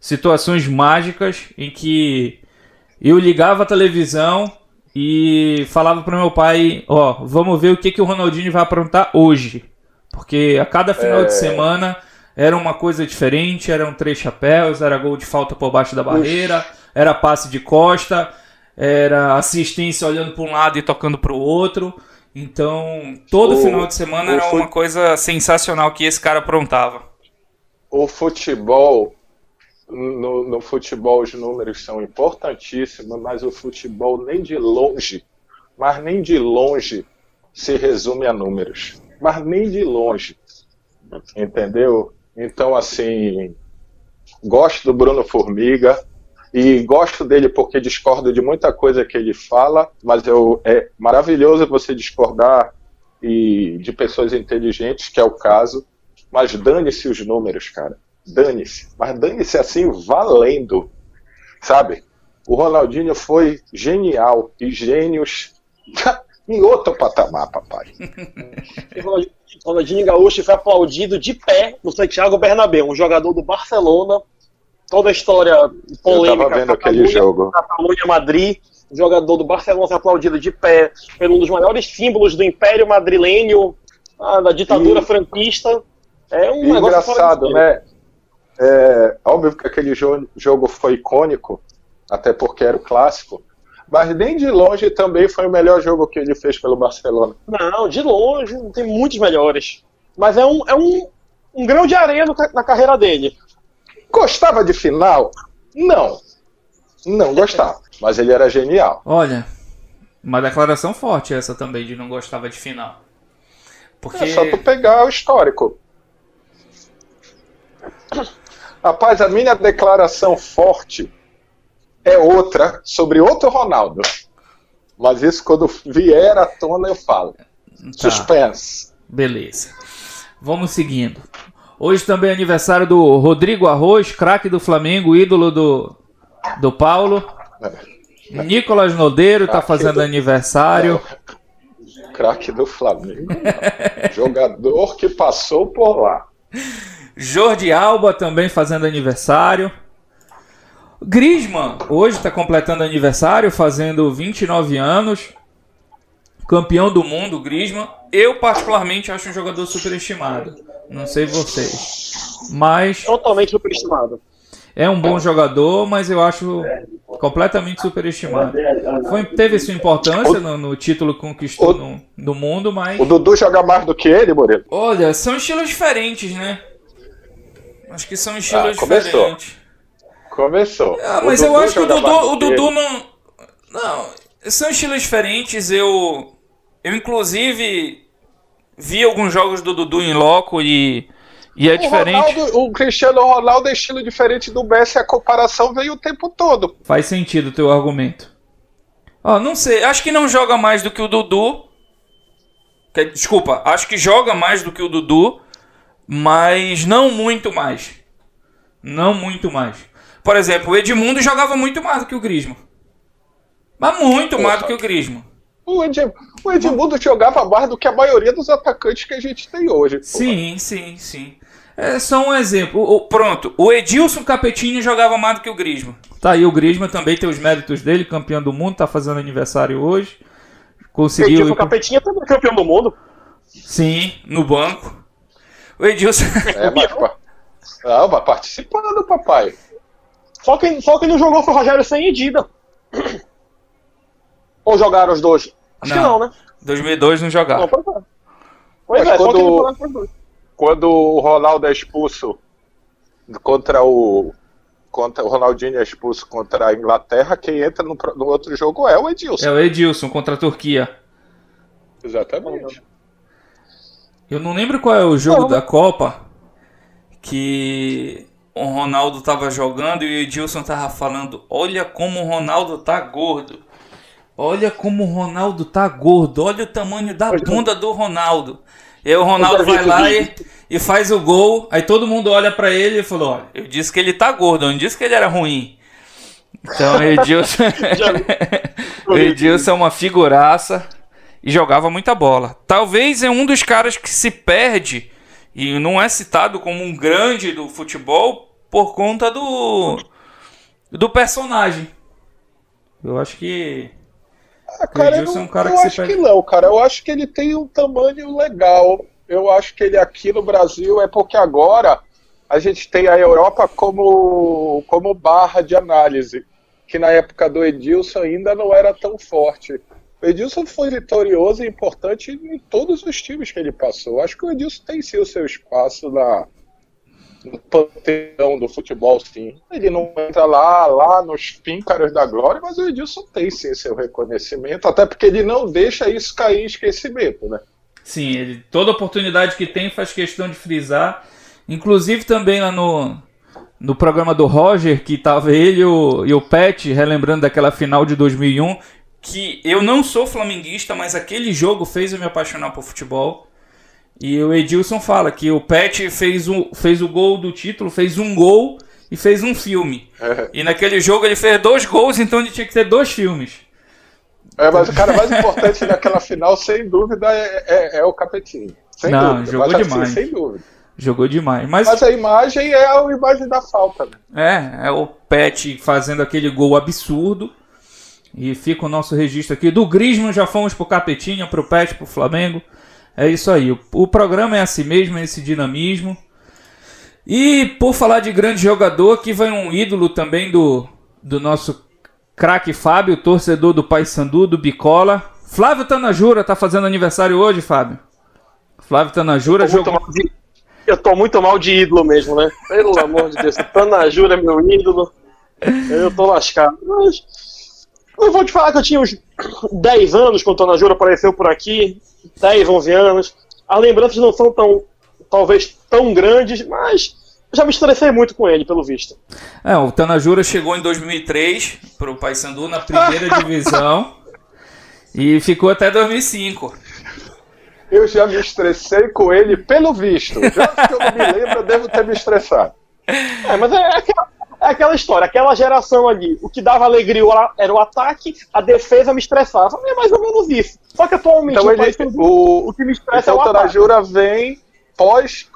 Speaker 4: situações mágicas em que eu ligava a televisão e falava pro meu pai, ó, vamos ver o que, que o Ronaldinho vai aprontar hoje. Porque a cada final
Speaker 5: É.
Speaker 4: de semana era uma coisa diferente, eram três chapéus, era gol de falta por baixo da barreira, era passe de costa, era assistência olhando para um lado e tocando para o outro. Então, todo
Speaker 5: O-
Speaker 4: final de semana era uma coisa sensacional que esse cara aprontava.
Speaker 5: o futebol, no, no futebol os números são importantíssimos, mas o futebol nem de longe, mas nem de longe se resume a números. Mas nem de longe. Entendeu? Então, assim, gosto do Bruno Formiga e gosto dele porque discordo de muita coisa que ele fala, mas eu, é maravilhoso você discordar e de pessoas inteligentes, que é o caso, mas dane-se os números, cara. Dane-se. Mas dane-se assim, valendo. Sabe? O Ronaldinho foi genial. E gênios em outro patamar, papai.
Speaker 6: Ronaldinho- Gaúcho foi aplaudido de pé no Santiago Bernabéu, um jogador do Barcelona. Toda a história polêmica.
Speaker 5: Eu tava vendo aquele
Speaker 6: Catalunha-
Speaker 5: jogo.
Speaker 6: Catalunha Madrid, um jogador do Barcelona foi aplaudido de pé por um dos maiores símbolos do Império Madrilênio, ah, da ditadura
Speaker 5: E-
Speaker 6: franquista. É um
Speaker 5: E
Speaker 6: negócio
Speaker 5: engraçado, né? É, óbvio que aquele jo- jogo foi icônico, até porque era o clássico, mas nem de longe também foi o melhor jogo que ele fez pelo Barcelona.
Speaker 6: Não, de longe, tem muitos melhores. Mas é um, é um, um grão de areia no na carreira dele.
Speaker 5: Gostava de final? Não. Não gostava. Mas ele era genial.
Speaker 4: Olha, uma declaração forte essa também de não gostava de final. Porque
Speaker 5: É só tu pegar o histórico. Rapaz, a minha declaração forte é outra, sobre outro Ronaldo. Mas isso quando vier à tona eu falo.
Speaker 4: Tá.
Speaker 5: Suspense.
Speaker 4: Beleza. Vamos seguindo. Hoje também é aniversário do Rodrigo Arroz, craque do Flamengo, ídolo do, do Paulo. Nicolas Nodeiro tá
Speaker 5: Craque
Speaker 4: fazendo
Speaker 5: do-
Speaker 4: aniversário.
Speaker 5: Craque do Flamengo. Jogador que passou por lá.
Speaker 4: Jordi Alba também fazendo aniversário. Griezmann hoje está completando aniversário, fazendo 29 anos. Campeão do mundo, Griezmann. Eu particularmente acho um jogador superestimado. Não sei vocês. Mas
Speaker 6: Totalmente superestimado.
Speaker 4: é um bom jogador, mas eu acho completamente superestimado. Foi, teve sua importância no, no título que conquistou
Speaker 5: O-
Speaker 4: no, no mundo, mas.
Speaker 5: O Dudu joga mais do que ele, Murilo.
Speaker 4: Olha, são estilos diferentes, né? Acho que são estilos
Speaker 5: Ah,
Speaker 4: diferentes.
Speaker 5: Começou.
Speaker 4: Ah,
Speaker 5: O
Speaker 4: mas eu
Speaker 5: Dudu
Speaker 4: acho que o Dudu, o Dudu não. Não, são estilos diferentes. Eu, eu inclusive vi alguns jogos do Dudu em loco e, e é
Speaker 5: O,
Speaker 4: diferente.
Speaker 5: Ronaldo, o Cristiano Ronaldo é estilo diferente do Messi, a comparação veio o tempo todo.
Speaker 4: Faz sentido o teu argumento. Ó, não sei, acho que não joga mais do que o Dudu. Que- Desculpa, acho que joga mais do que o Dudu, mas não muito mais. Não muito mais. Por exemplo, o Edmundo jogava muito mais do que o Griezmann. Mas muito mais do que o Griezmann.
Speaker 5: O, Ed, o Edmundo jogava mais do que a maioria dos atacantes que a gente tem hoje.
Speaker 4: Sim, sim, sim. É só um exemplo. O- pronto, o Edilson Capetinho jogava mais do que o Griezmann. Tá aí o Griezmann também tem os méritos dele, campeão do mundo, tá fazendo aniversário hoje. Conseguiu.
Speaker 6: Edilson
Speaker 4: ir pro-
Speaker 6: Capetinha também é campeão do mundo.
Speaker 4: Sim, no banco. O Edilson.
Speaker 5: É, mas, não, mas participando, papai.
Speaker 6: Só quem, só quem não jogou foi o Rogério sem Edida. Ou jogaram os dois? Acho que
Speaker 4: Não.
Speaker 6: não, né?
Speaker 4: 2002 não jogava.
Speaker 6: Não, pois é. Pois é, só
Speaker 5: quando-
Speaker 6: quem não jogaram foi os dois.
Speaker 5: Quando o Ronaldo é expulso contra o. Contra, o Ronaldinho é expulso contra a Inglaterra, quem entra no, no outro jogo é o Edilson.
Speaker 4: É o Edilson contra a Turquia.
Speaker 5: Exatamente.
Speaker 4: Eu não lembro qual é o jogo
Speaker 6: Não.
Speaker 4: da Copa que o Ronaldo tava jogando e o Edilson tava falando: Olha como o Ronaldo tá gordo. Olha como o Ronaldo tá gordo. Olha o tamanho da bunda do Ronaldo. E aí o Ronaldo vai lá e, e faz o gol. Aí todo mundo olha pra ele e falou: Olha, eu disse que ele tá gordo, eu não disse que ele era ruim. Então o Edilson. o Edilson é uma figuraça e jogava muita bola. Talvez é um dos caras que se perde e não é citado como um grande do futebol por conta do do personagem. Eu acho que
Speaker 5: Ah, cara, eu,
Speaker 4: Edilson
Speaker 5: não,
Speaker 4: é um cara
Speaker 5: eu
Speaker 4: que
Speaker 5: acho
Speaker 4: perde-
Speaker 5: que não, cara. Eu acho que ele tem um tamanho legal. Eu acho que ele aqui no Brasil é porque agora a gente tem a Europa como, como barra de análise, que na época do Edilson ainda não era tão forte. O Edilson foi vitorioso e importante em todos os times que ele passou. Acho que o Edilson tem sim o seu espaço na, no panteão do futebol, sim. Ele não entra lá, lá nos píncaros da glória, mas o Edilson tem sim seu reconhecimento, até porque ele não deixa isso cair em esquecimento, né?
Speaker 4: Sim, ele toda oportunidade que tem faz questão de frisar. Inclusive também lá no, no programa do Roger, que tava ele o, e o Pet relembrando daquela final de 2001, que eu não sou flamenguista, mas aquele jogo fez eu me apaixonar por futebol. E o Edilson fala que o Pet fez, um, fez o gol do título, fez um gol e fez um filme. E naquele jogo ele fez dois gols, então ele tinha que ter dois filmes.
Speaker 5: É, mas o cara mais importante naquela final, sem dúvida, é, é- é o Capetinho. Sem
Speaker 4: Não,
Speaker 5: dúvida.
Speaker 4: jogou
Speaker 5: mas, assim,
Speaker 4: demais.
Speaker 5: sem dúvida.
Speaker 4: Jogou demais. Mas
Speaker 5: Mas a imagem é a imagem da falta, né?
Speaker 4: É, é o Pet fazendo aquele gol absurdo. E fica o nosso registro aqui. Do Griezmann já fomos pro Capetinha, pro Pet, pro Flamengo. É isso aí. O, o programa é assim mesmo, é esse dinamismo. E por falar de grande jogador, aqui vai um ídolo também do, do nosso craque Fábio, torcedor do Paysandu, do Bicola. Flávio Tanajura tá fazendo aniversário hoje, Fábio. Flávio Tanajura jogou.
Speaker 6: de- Eu tô muito mal de ídolo mesmo, né? Pelo amor de Deus. Tanajura é meu ídolo. Eu tô lascado. Mas. Eu vou te falar que eu tinha uns 10 anos quando o Tanajura apareceu por aqui. 10, 11 anos. As lembranças não são tão. talvez tão grandes, mas. Já me estressei muito com ele, pelo visto.
Speaker 4: É, o Tanajura chegou em 2003 pro Paysandu na primeira divisão e ficou até 2005.
Speaker 5: Eu já me estressei com ele pelo visto. Já que eu não me lembro, eu devo ter me estressado.
Speaker 6: É, mas é aquela, é aquela história, aquela geração ali. O que dava alegria era o ataque, a defesa me estressava. É mais ou menos isso. Só que atualmente
Speaker 5: Então ele, o,
Speaker 6: o que me estressa
Speaker 5: então
Speaker 6: é
Speaker 5: o
Speaker 6: ataque.
Speaker 5: Tanajura vem pós,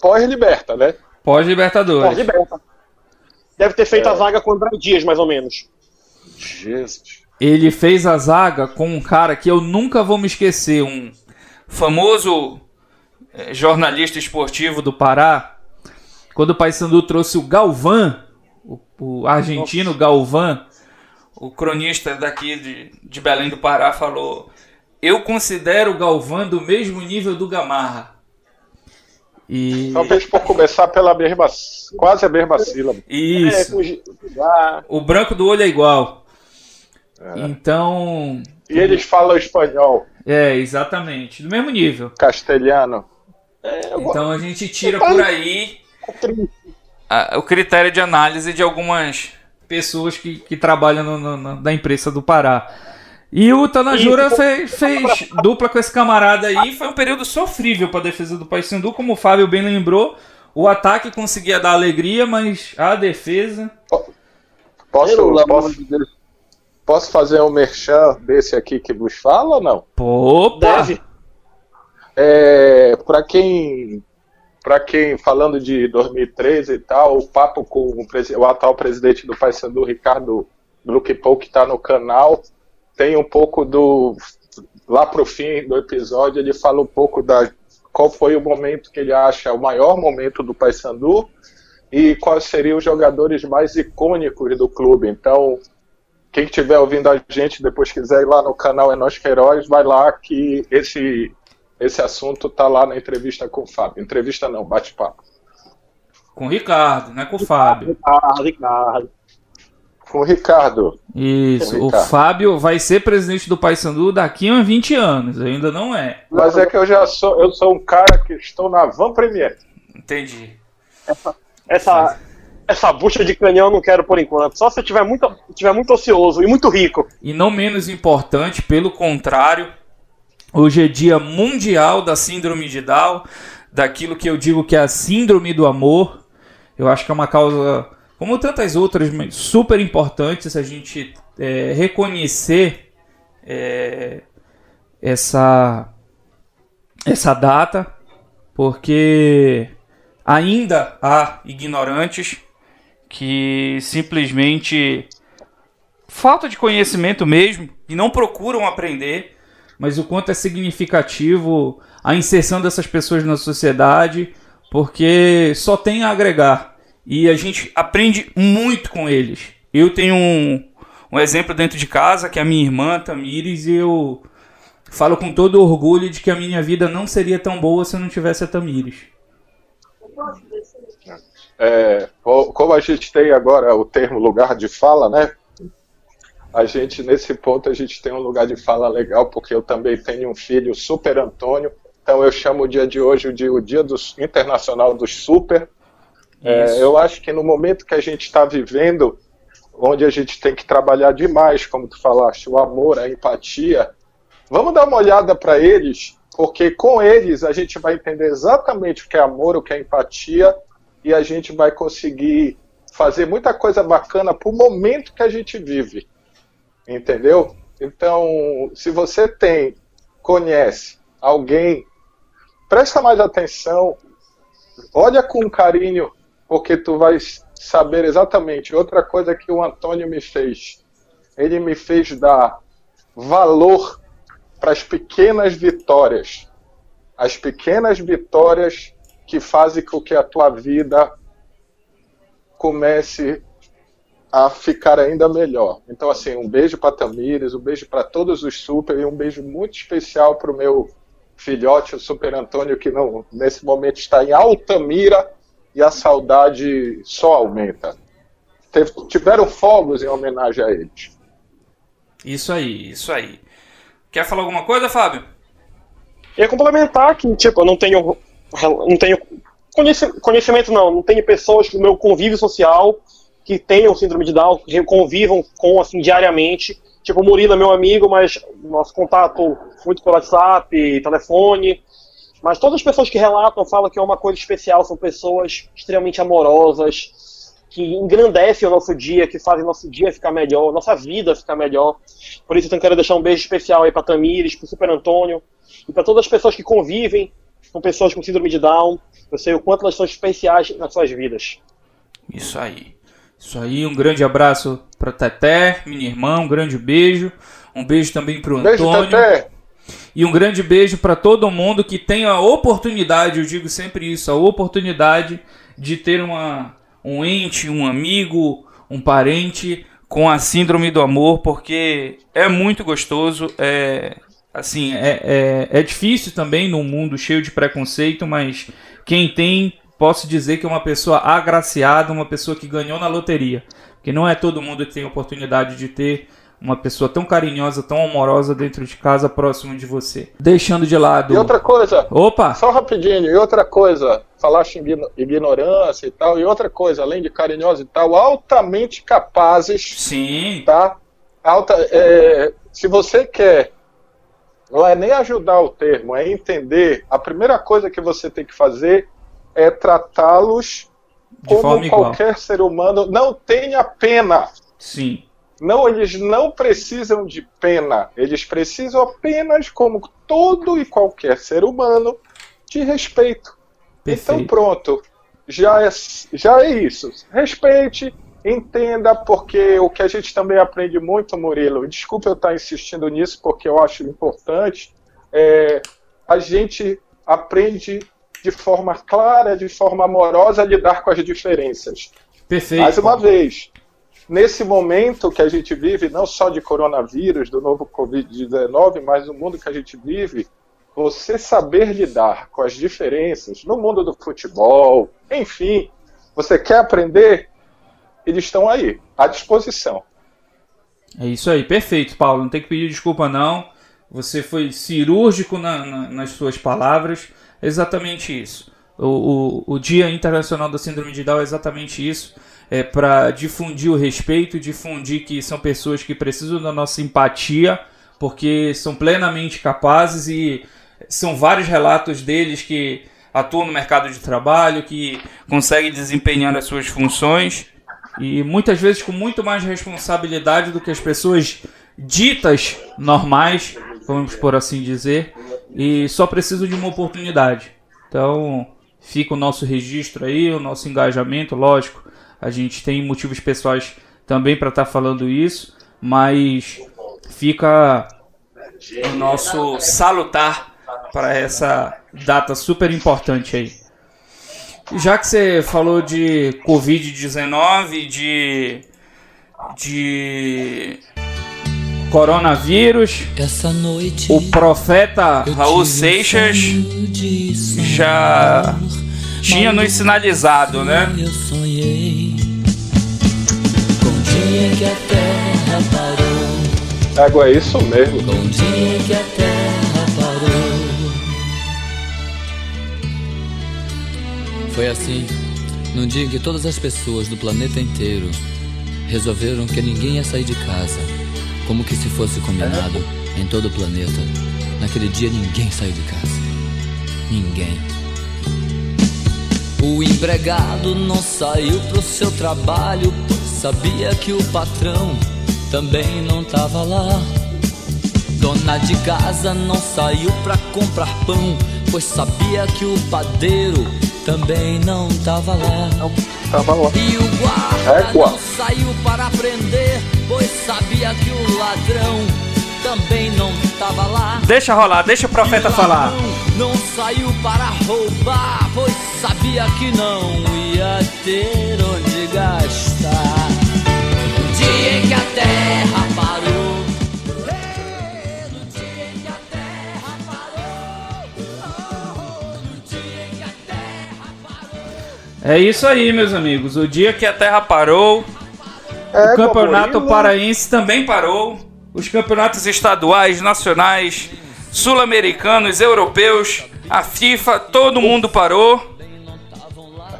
Speaker 5: pós-liberta, né?
Speaker 4: Pós-Libertadores.
Speaker 6: Pode liberta. Deve ter feito
Speaker 5: É.
Speaker 6: a zaga com o André Dias, mais ou menos.
Speaker 5: Jesus.
Speaker 4: Ele fez a zaga com um cara que eu nunca vou me esquecer, um famoso eh, jornalista esportivo do Pará. Quando o Paysandu trouxe o Galvão, o, argentino Galvão, o cronista daqui de, de Belém do Pará falou: Eu considero o Galvão do mesmo nível do Gamarra. E
Speaker 5: Talvez por começar pela mesma, quase a mesma sílaba.
Speaker 6: É,
Speaker 4: isso,
Speaker 6: ah,
Speaker 4: o branco do olho é igual. Então,
Speaker 5: E eles falam espanhol,
Speaker 4: é exatamente, do mesmo nível.
Speaker 5: castelhano.
Speaker 4: Então a gente tira por aí a- o critério de análise de algumas pessoas que, que trabalham no, no- no- na imprensa do Pará. E o Tanajura fez, fez dupla com esse camarada aí. Foi um período sofrível para a defesa do Paysandu, como o Fábio bem lembrou. O ataque conseguia dar alegria, mas a defesa.
Speaker 5: Posso,
Speaker 6: amor
Speaker 5: posso, posso fazer um merchan desse aqui que vos fala ou não?
Speaker 4: Opa!
Speaker 6: Deve.
Speaker 5: É, para quem para quem falando de 2013 e tal, o papo com o, o atual presidente do Paysandu, Ricardo Luque Pou, que está no canal, tem um pouco do lá pro fim do episódio, ele fala um pouco da qual foi o momento que ele acha o maior momento do Paysandu e quais seriam os jogadores mais icônicos do clube. Então, quem estiver ouvindo a gente depois quiser ir lá no canal É Nós Queiroz, vai lá que esse esse assunto tá lá na entrevista com o Fábio. Entrevista não, bate-papo.
Speaker 4: Com o Ricardo, não é com o Fábio.
Speaker 6: Ricardo, Ricardo.
Speaker 5: Com o Ricardo.
Speaker 4: Isso,
Speaker 5: o
Speaker 4: o
Speaker 5: Ricardo.
Speaker 4: Fábio vai ser presidente do Paysandu daqui a uns 20 anos, ainda não é.
Speaker 5: Mas é que eu já sou, eu sou um cara que estou na Van Premier.
Speaker 4: Entendi.
Speaker 6: Essa, essa bucha de canhão eu não quero por enquanto. Só se eu tiver muito, tiver muito ocioso e muito rico.
Speaker 4: E não menos importante, pelo contrário, hoje é dia mundial da síndrome de Down, daquilo que eu digo que é a síndrome do amor. Eu acho que é uma causa, como tantas outras, super importantes a gente é, reconhecer é, essa, essa data, porque ainda há ignorantes que simplesmente falta de conhecimento mesmo e não procuram aprender, mas o quanto é significativo a inserção dessas pessoas na sociedade, porque só tem a agregar e a gente aprende muito com eles. Eu tenho um, um exemplo dentro de casa que é a minha irmã Tamires e eu falo com todo orgulho de que a minha vida não seria tão boa se eu não tivesse a Tamires.
Speaker 5: É, como a gente tem agora o termo lugar de fala, né? A gente, nesse ponto, a gente tem um lugar de fala legal, porque eu também tenho um filho, Super Antônio, então eu chamo o dia de hoje de o Dia dos, Internacional dos Super. É, eu acho que no momento que a gente está vivendo, onde a gente tem que trabalhar demais, como tu falaste, o amor, a empatia, vamos dar uma olhada para eles, porque com eles a gente vai entender exatamente o que é amor, o que é empatia, e a gente vai conseguir fazer muita coisa bacana para o momento que a gente vive. Entendeu? Então, se você tem, conhece alguém, presta mais atenção, olha com carinho, porque tu vai saber exatamente. Outra coisa que o Antônio me fez, ele me fez dar valor para as pequenas vitórias. As pequenas vitórias que fazem com que a tua vida comece a ficar ainda melhor. Então, assim, um beijo para Tamires, um beijo para todos os super e um beijo muito especial para o meu filhote, o Super Antônio, que não, nesse momento está em Altamira e a saudade só aumenta. Teve, tiveram fogos em homenagem a eles.
Speaker 4: Isso aí, isso aí. Quer falar alguma coisa, Fábio?
Speaker 6: E complementar que, tipo, eu não tenho não tenho conhecimento não, não tenho pessoas no meu convívio social que tenham síndrome de Down, que convivam com assim diariamente. Tipo, o Murilo é meu amigo, mas nosso contato muito pelo WhatsApp, telefone. Mas todas as pessoas que relatam falam que é uma coisa especial, são pessoas extremamente amorosas, que engrandecem o nosso dia, que fazem nosso dia ficar melhor, nossa vida ficar melhor. Por isso eu quero deixar um beijo especial aí para Tamires, para Super Antônio e para todas as pessoas que convivem com pessoas com síndrome de Down. Eu sei o quanto elas são especiais nas suas vidas.
Speaker 4: Isso aí. Isso aí, um grande abraço para Teté, minha irmã, um grande beijo. Um beijo também para o Antônio. E um grande beijo para todo mundo que tem a oportunidade, eu digo sempre isso, a oportunidade de ter uma, um ente, um amigo, um parente com a síndrome do amor, porque é muito gostoso, é, assim, é, é, é difícil também num mundo cheio de preconceito, mas quem tem, posso dizer que é uma pessoa agraciada, uma pessoa que ganhou na loteria. Porque não é todo mundo que tem oportunidade de ter uma pessoa tão carinhosa, tão amorosa dentro de casa, próximo de você. Deixando de lado.
Speaker 5: E outra coisa.
Speaker 4: Opa!
Speaker 5: Só rapidinho. E outra coisa. Falaste em ignorância e tal. E outra coisa, além de carinhosa e tal, altamente capazes.
Speaker 4: Sim.
Speaker 5: Tá? Alta, é, se você quer não é nem ajudar o termo, é entender. A primeira coisa que você tem que fazer é tratá-los como qualquer ser humano. Não tenha pena.
Speaker 4: Sim.
Speaker 5: Não, eles não precisam de pena. Eles precisam apenas, como todo e qualquer ser humano, de respeito. Perfeito. Então pronto. Já é, já é isso. Respeite, entenda, porque o que a gente também aprende muito, Murilo, desculpa eu estar insistindo nisso, porque eu acho importante, é, a gente aprende de forma clara, de forma amorosa, lidar com as diferenças.
Speaker 4: Perfeito.
Speaker 5: Mais uma vez, nesse momento que a gente vive, não só de coronavírus, do novo Covid-19, mas no mundo que a gente vive, você saber lidar com as diferenças no mundo do futebol, enfim, você quer aprender? eles estão aí, à disposição.
Speaker 4: É isso aí, perfeito, Paulo. Não tem que pedir desculpa, não. Você foi cirúrgico na, na, nas suas palavras. Exatamente isso. O, o, o, Dia Internacional da Síndrome de Down é exatamente isso. É para difundir o respeito, difundir que são pessoas que precisam da nossa empatia, porque são plenamente capazes e são vários relatos deles que atuam no mercado de trabalho, que conseguem desempenhar as suas funções e muitas vezes com muito mais responsabilidade do que as pessoas ditas normais, vamos por assim dizer, e só precisam de uma oportunidade. Então, fica o nosso registro aí, o nosso engajamento, lógico. A gente tem motivos pessoais também para estar tá falando isso, mas fica o nosso salutar para essa data super importante aí. Já que você falou de Covid-19, de, de coronavírus, o profeta Raul Seixas já tinha nos sinalizado, né? Eu sonhei com o dia que a terra
Speaker 5: parou. Água, é isso mesmo. Com o dia que a terra parou.
Speaker 3: Foi assim, num dia em que todas as pessoas do planeta inteiro resolveram que ninguém ia sair de casa, como que se fosse combinado em todo o planeta. Naquele dia ninguém saiu de casa. Ninguém. O empregado não saiu pro seu trabalho, sabia que o patrão também não tava lá. Dona de casa não saiu pra comprar pão, pois sabia que o padeiro também não tava lá.
Speaker 5: Tava lá.
Speaker 3: E o guarda não saiu para prender, pois sabia que o ladrão também não tava lá.
Speaker 4: Deixa rolar, deixa o profeta falar.
Speaker 3: Não saiu para roubar, pois sabia que não ia ter onde gastar. O dia em que a terra
Speaker 4: É isso aí, meus amigos. O dia que a Terra parou, é, o campeonato paraense também parou. Os campeonatos estaduais, nacionais, sul-americanos, europeus, a FIFA, todo mundo parou.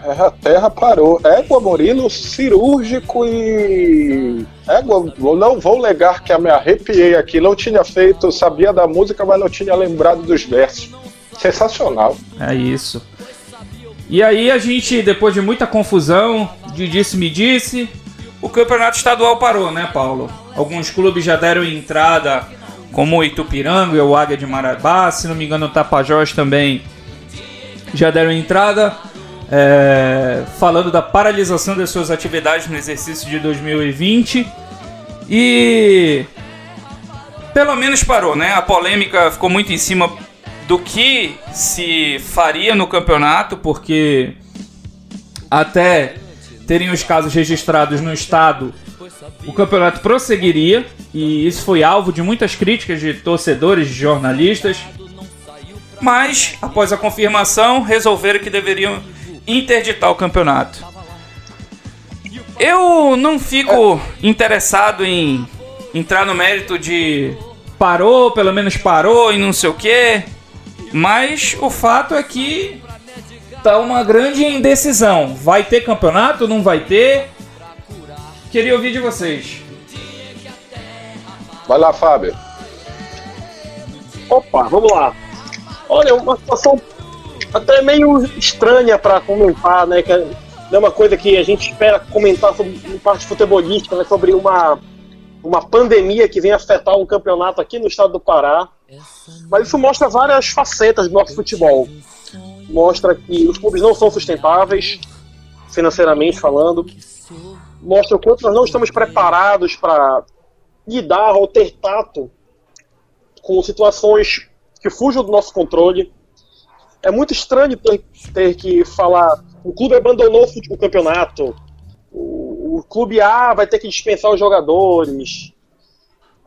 Speaker 5: É, a Terra parou. Égua Murilo cirúrgico e. Égua, não vou negar que eu me arrepiei aqui. Não tinha feito, sabia da música, mas não tinha lembrado dos versos. Sensacional.
Speaker 4: É isso. E aí a gente, depois de muita confusão, de disse-me disse, o campeonato estadual parou, né, Paulo? Alguns clubes já deram entrada, como o Itupiranga o Águia de Marabá, se não me engano o Tapajós também já deram entrada, é, falando da paralisação das suas atividades no exercício de 2020. E pelo menos parou, né? A polêmica ficou muito em cima do que se faria no campeonato, porque até terem os casos registrados no estado, o campeonato prosseguiria e isso foi alvo de muitas críticas de torcedores, de jornalistas. Mas, após a confirmação, resolveram que deveriam interditar o campeonato. Eu não fico interessado em entrar no mérito de parou, pelo menos parou e não sei o que. Mas o fato é que tá uma grande indecisão. Vai ter campeonato? Não vai ter? Queria ouvir de vocês.
Speaker 5: Vai lá, Fábio.
Speaker 6: Opa, vamos lá. Olha, uma situação até meio estranha para comentar, né? Que é uma coisa que a gente espera comentar sobre parte futebolística, né, sobre uma, uma pandemia que vem afetar um campeonato aqui no estado do Pará. Mas isso mostra várias facetas do nosso futebol. Mostra que os clubes não são sustentáveis, financeiramente falando. Mostra o quanto nós não estamos preparados para lidar ou ter tato com situações que fujam do nosso controle. É muito estranho ter, ter que falar o clube abandonou o campeonato, o, o clube A vai ter que dispensar os jogadores,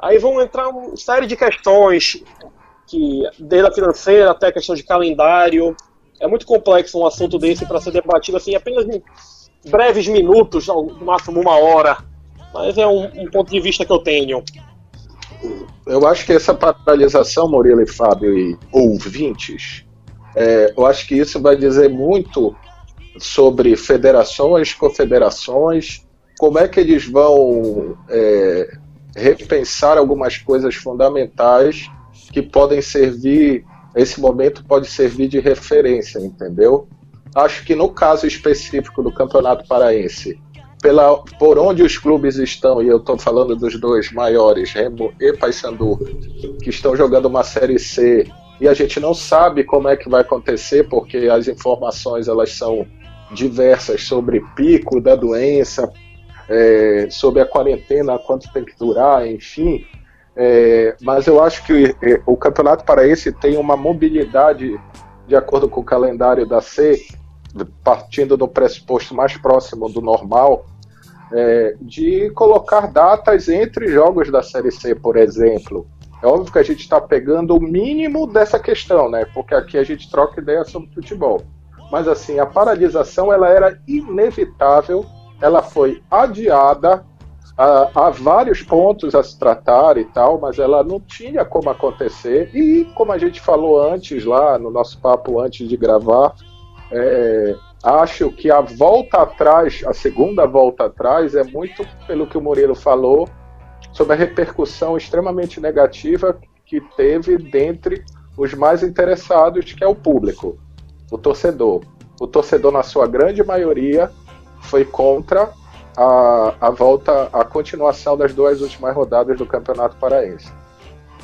Speaker 6: Aí vão entrar uma série de questões, que desde a financeira até a questão de calendário. É muito complexo um assunto desse para ser debatido assim, apenas em breves minutos, no máximo uma hora. Mas é um, um ponto de vista que eu tenho.
Speaker 5: Eu acho que essa paralisação, Murilo e Fábio e ouvintes, é, eu acho que isso vai dizer muito sobre federações, confederações, como é que eles vão é, repensar algumas coisas fundamentais que podem servir, esse momento pode servir de referência, entendeu? Acho que no caso específico do Campeonato Paraense, pela, por onde os clubes estão, e eu estou falando dos dois maiores, Remo e Paysandu, que estão jogando uma Série C, e a gente não sabe como é que vai acontecer, porque as informações elas são diversas sobre pico da doença, é, sobre a quarentena, quanto tem que durar, enfim. É, mas eu acho que é, o Campeonato Paraense tem uma mobilidade, de acordo com o calendário da C, partindo do pressuposto mais próximo do normal, é, de colocar datas entre jogos da Série C, por exemplo. É óbvio que a gente está pegando o mínimo dessa questão, né? Porque aqui a gente troca ideia sobre futebol. Mas assim, a paralisação ela era inevitável, ela foi adiada há, vários pontos a se tratar e tal, mas ela não tinha como acontecer. E como a gente falou antes lá no nosso papo antes de gravar, é, acho que a volta atrás, a segunda volta atrás, é muito pelo que o Murilo falou sobre a repercussão extremamente negativa que teve dentre os mais interessados, que é o público, o torcedor. O torcedor, na sua grande maioria, foi contra a, a volta, a continuação das duas últimas rodadas do Campeonato Paraense.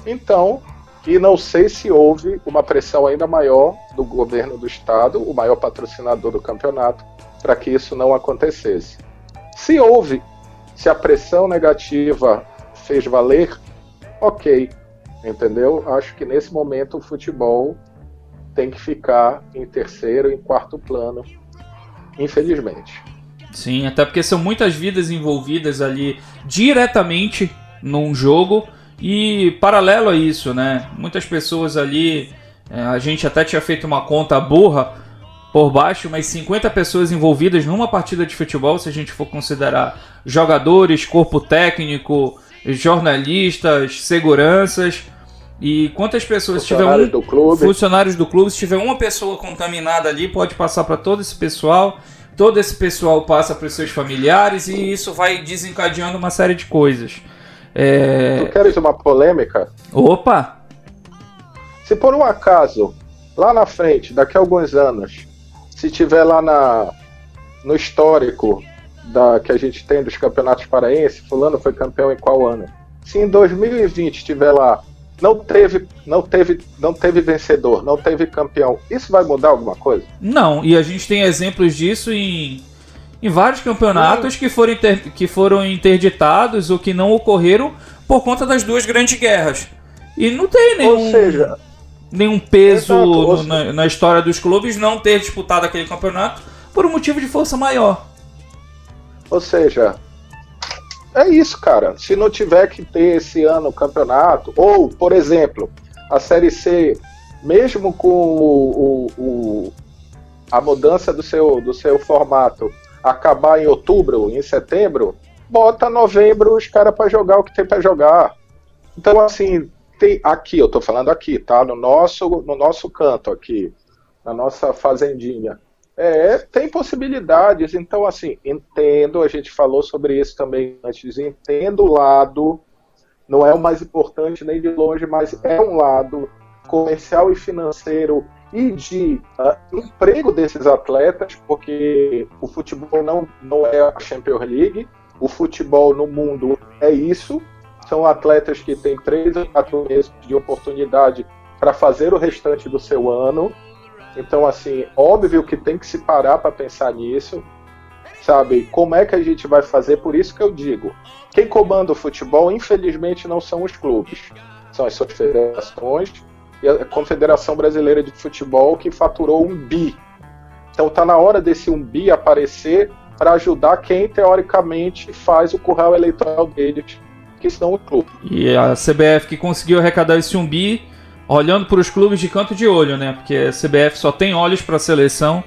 Speaker 5: Então, e não sei se houve uma pressão ainda maior do governo do estado, o maior patrocinador do campeonato, para que isso não acontecesse. Se houve, se a pressão negativa fez valer, ok, entendeu? Acho que nesse momento o futebol tem que ficar em terceiro, em quarto plano, infelizmente.
Speaker 4: Sim, até porque são muitas vidas envolvidas ali diretamente num jogo e paralelo a isso, né? Muitas pessoas ali, é, a gente até tinha feito uma conta burra por baixo, mas 50 pessoas envolvidas numa partida de futebol, se a gente for considerar jogadores, corpo técnico, jornalistas, seguranças. E quantas pessoas tiver um
Speaker 5: do clube.
Speaker 4: funcionários do clube, se tiver uma pessoa contaminada ali, pode passar para todo esse pessoal. Todo esse pessoal passa para os seus familiares e isso vai desencadeando uma série de coisas.
Speaker 5: É... Tu queres uma polêmica?
Speaker 4: Opa!
Speaker 5: Se por um acaso, lá na frente, daqui a alguns anos, se tiver lá na, no histórico da, que a gente tem dos campeonatos paraenses, fulano foi campeão em qual ano? Se em 2020 tiver lá, não teve, não teve, não teve vencedor, não teve campeão, isso vai mudar alguma coisa?
Speaker 4: Não, e a gente tem exemplos disso em em vários campeonatos que foram, inter, que foram interditados ou que não ocorreram por conta das duas grandes guerras. E não tem nenhum,
Speaker 5: seja,
Speaker 4: nenhum peso no, na, na, história dos clubes não ter disputado aquele campeonato por um motivo de força maior.
Speaker 5: Ou seja, é isso, cara. Se não tiver que ter esse ano o campeonato, ou, por exemplo, a Série C, mesmo com o, o, o a mudança do seu, do seu formato, acabar em outubro, em setembro, bota novembro os caras para jogar o que tem para jogar. Então, assim, tem aqui, eu tô falando aqui, tá? No nosso, no nosso canto aqui, na nossa fazendinha. É, tem possibilidades. Então, assim, entendo, a gente falou sobre isso também antes, entendo o lado, não é o mais importante nem de longe, mas é um lado comercial e financeiro e de uh, emprego desses atletas, porque o futebol não, não é a Champions League, o futebol no mundo é isso. São atletas que têm três ou quatro meses de oportunidade para fazer o restante do seu ano. Então, assim, óbvio que tem que se parar para pensar nisso, sabe? Como é que a gente vai fazer? Por isso que eu digo: quem comanda o futebol, infelizmente, não são os clubes, são as suas federações e a Confederação Brasileira de Futebol que faturou um bi. Então está na hora desse um bi aparecer para ajudar quem teoricamente faz o curral eleitoral deles, que são o clube.
Speaker 4: E a CBF que conseguiu arrecadar esse um bi olhando para os clubes de canto de olho, né? Porque a CBF só tem olhos para a seleção.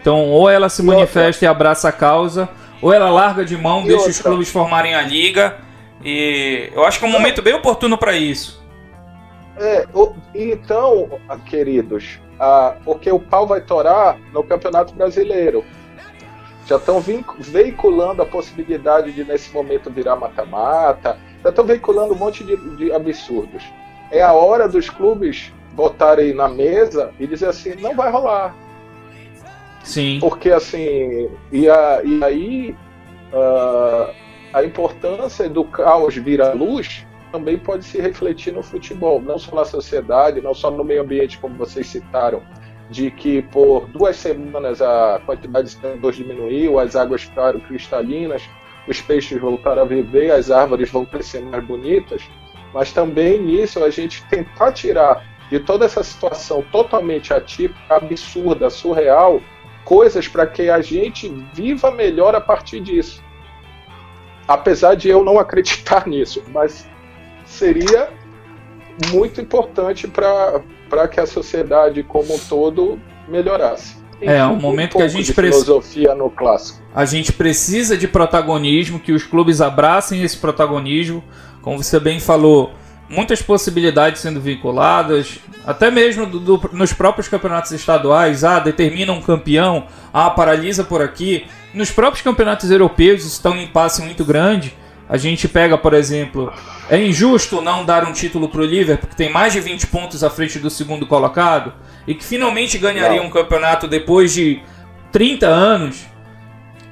Speaker 4: Então, ou ela se e manifesta outra. e abraça a causa, ou ela larga de mão, e deixa outra. os clubes formarem a liga. E eu acho que é um momento bem oportuno para isso.
Speaker 5: É, então, queridos, a, porque o pau vai torar no Campeonato Brasileiro. Já estão veiculando a possibilidade de, nesse momento, virar mata-mata. Já estão veiculando um monte de, de absurdos. É a hora dos clubes botarem na mesa e dizer assim: não vai rolar.
Speaker 4: Sim.
Speaker 5: Porque, assim, e, a, e aí uh, a importância do caos vir à luz também pode se refletir no futebol, não só na sociedade, não só no meio ambiente, como vocês citaram, de que por duas semanas a quantidade de CO2 diminuiu, as águas ficaram cristalinas, os peixes voltaram a viver, as árvores vão crescer mais bonitas, mas também nisso a gente tentar tirar de toda essa situação totalmente atípica, absurda, surreal, coisas para que a gente viva melhor a partir disso. Apesar de eu não acreditar nisso, mas seria muito importante para que a sociedade como um todo melhorasse.
Speaker 4: É, um momento um que a gente
Speaker 5: precisa. filosofia no clássico.
Speaker 4: A gente precisa de protagonismo, que os clubes abracem esse protagonismo. Como você bem falou, muitas possibilidades sendo vinculadas, até mesmo do, do, nos próprios campeonatos estaduais. Ah, determina um campeão, ah, paralisa por aqui. Nos próprios campeonatos europeus, isso está um impasse muito grande. A gente pega, por exemplo, é injusto não dar um título para o Liverpool, que tem mais de 20 pontos à frente do segundo colocado, e que finalmente ganharia não. um campeonato depois de 30 anos.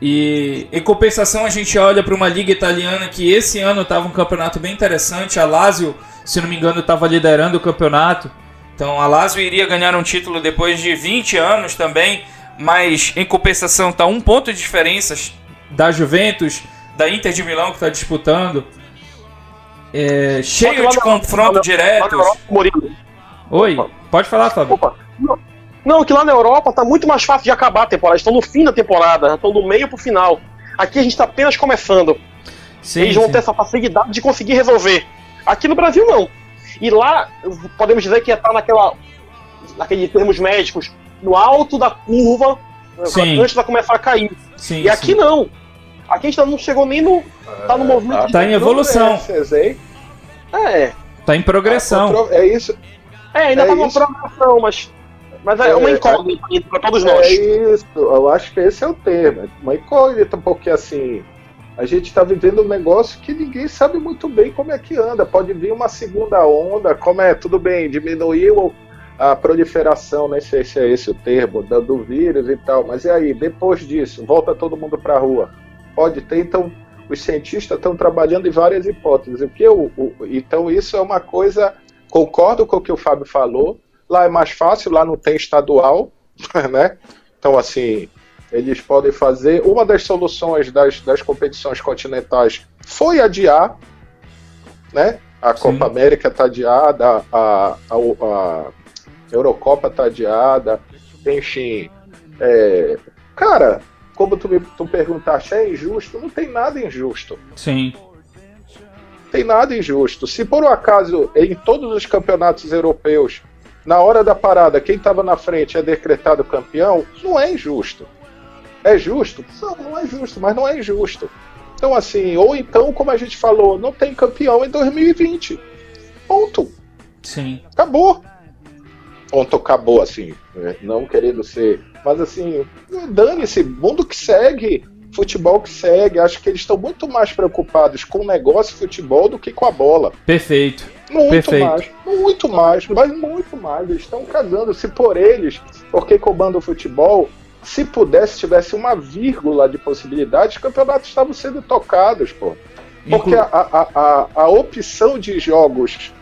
Speaker 4: E em compensação, a gente olha para uma liga italiana que esse ano estava um campeonato bem interessante. A Lazio, se não me engano, estava liderando o campeonato. Então a Lazio iria ganhar um título depois de 20 anos também, mas em compensação está um ponto de diferença da Juventus, da Inter de Milão que está disputando. É, cheio de confronto direto. Oi, pode falar, Fábio. Opa.
Speaker 6: Não, que lá na Europa tá muito mais fácil de acabar a temporada. Estão no fim da temporada, estão do meio pro final. Aqui a gente está apenas começando. Sim, Eles vão sim. ter essa facilidade de conseguir resolver. Aqui no Brasil, não. E lá, podemos dizer que está naquela. naqueles termos médicos, no alto da curva, sim. antes de começar a cair.
Speaker 4: Sim,
Speaker 6: e aqui não. Aqui a gente não chegou nem no. Tá no movimento.
Speaker 4: Tá em evolução.
Speaker 6: É.
Speaker 4: Tá em progressão.
Speaker 5: É isso.
Speaker 6: É, ainda é tá numa progressão, mas. Mas é, é uma incógnita é, para todos nós.
Speaker 5: É isso, eu acho que esse é o termo. Uma incógnita, porque assim. A gente está vivendo um negócio que ninguém sabe muito bem como é que anda. Pode vir uma segunda onda, como é, tudo bem, diminuiu a proliferação, nem sei se é esse o termo, do vírus e tal, mas e aí, depois disso, volta todo mundo para a rua? Pode ter, então os cientistas estão trabalhando em várias hipóteses. O que eu, o, então isso é uma coisa, concordo com o que o Fábio falou. Lá é mais fácil, lá não tem estadual, né? Então assim, eles podem fazer. Uma das soluções das, das competições continentais foi adiar, né? A Sim. Copa América está adiada, a, a, a Eurocopa está adiada, enfim. É, cara, como tu me tu perguntaste, é injusto? Não tem nada injusto.
Speaker 4: Sim.
Speaker 5: Tem nada injusto. Se por um acaso em todos os campeonatos europeus, na hora da parada, quem estava na frente é decretado campeão, não é injusto. É justo? Não, não é justo, mas não é injusto. Então, assim, ou então, como a gente falou, não tem campeão em 2020. Ponto.
Speaker 4: Sim.
Speaker 5: Acabou. Ponto, acabou, assim. Né? Não querendo ser mas assim, dane-se, mundo que segue, futebol que segue. Acho que eles estão muito mais preocupados com o negócio futebol do que com a bola.
Speaker 4: Perfeito.
Speaker 5: Muito
Speaker 4: Perfeito.
Speaker 5: mais, muito mais, mas muito mais. Eles estão cagando. Se por eles, porque comanda o futebol, se pudesse, tivesse uma vírgula de possibilidade, os campeonatos estavam sendo tocados, pô. Porque a, a, a, a opção de jogos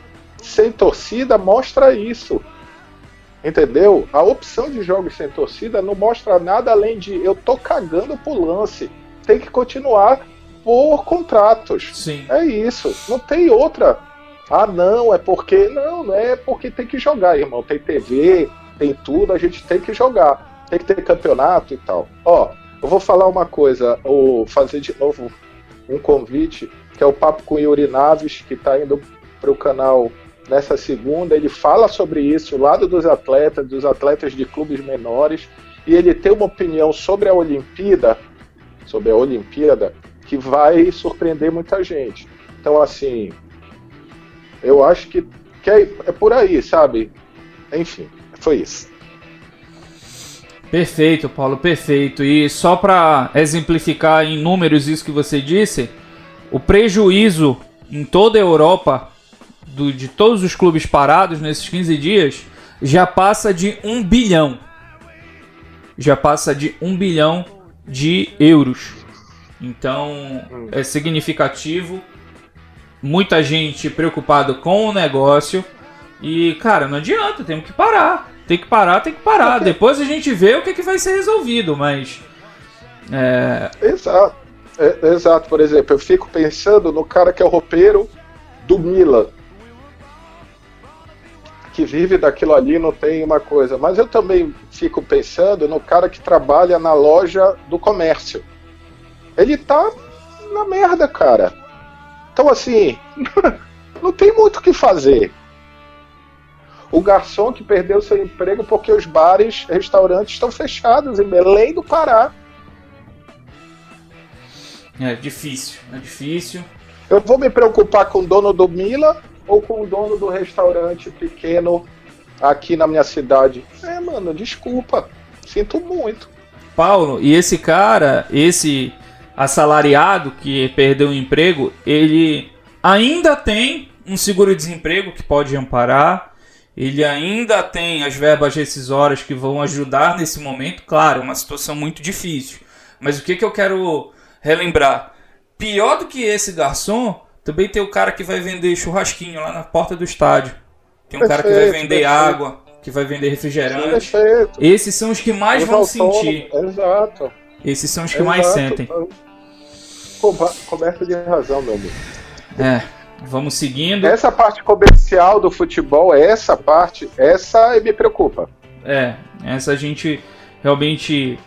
Speaker 5: sem torcida mostra isso. Entendeu? A opção de jogos sem torcida não mostra nada além de eu tô cagando pro lance. Tem que continuar por contratos.
Speaker 4: Sim.
Speaker 5: É isso. Não tem outra. Ah, não, é porque. Não, não é porque tem que jogar, irmão. Tem TV, tem tudo, a gente tem que jogar. Tem que ter campeonato e tal. Ó, eu vou falar uma coisa, ou fazer de novo um convite, que é o papo com o Yuri Naves, que tá indo pro canal nessa segunda, ele fala sobre isso, o lado dos atletas, dos atletas de clubes menores, e ele tem uma opinião sobre a Olimpíada, sobre a Olimpíada, que vai surpreender muita gente. Então, assim, eu acho que, que é, é por aí, sabe? Enfim, foi isso.
Speaker 4: Perfeito, Paulo, perfeito. E só para exemplificar em números isso que você disse, o prejuízo em toda a Europa do, de todos os clubes parados nesses 15 dias já passa de um bilhão. Já passa de um bilhão de euros. Então é significativo. Muita gente preocupada com o negócio. E, cara, não adianta, temos que parar. Tem que parar, tem que parar. Depois a gente vê o que, que vai ser resolvido, mas. É...
Speaker 5: Exato. É, exato, por exemplo, eu fico pensando no cara que é o roupeiro do Milan. Que vive daquilo ali, não tem uma coisa. Mas eu também fico pensando no cara que trabalha na loja do comércio. Ele tá na merda, cara. Então, assim, não tem muito o que fazer. O garçom que perdeu seu emprego porque os bares, restaurantes estão fechados em Belém do Pará.
Speaker 4: É difícil, é difícil.
Speaker 5: Eu vou me preocupar com o dono do Mila ou com o dono do restaurante pequeno aqui na minha cidade? É, mano, desculpa. Sinto muito.
Speaker 4: Paulo, e esse cara, esse assalariado que perdeu o emprego, ele ainda tem um seguro-desemprego que pode amparar, ele ainda tem as verbas rescisórias que vão ajudar nesse momento. Claro, é uma situação muito difícil. Mas o que, que eu quero relembrar? Pior do que esse garçom, também tem o cara que vai vender churrasquinho lá na porta do estádio. Tem um cara que vai vender
Speaker 5: perfeito.
Speaker 4: água, que vai vender refrigerante.
Speaker 5: Perfeito.
Speaker 4: Esses são os que mais vão sentir.
Speaker 5: Exato.
Speaker 4: Esses são os que mais
Speaker 5: exato.
Speaker 4: sentem.
Speaker 5: Co- Coberto de razão, meu amigo.
Speaker 4: É, vamos seguindo.
Speaker 5: Essa parte comercial do futebol, essa parte, essa me preocupa.
Speaker 4: É, essa a gente realmente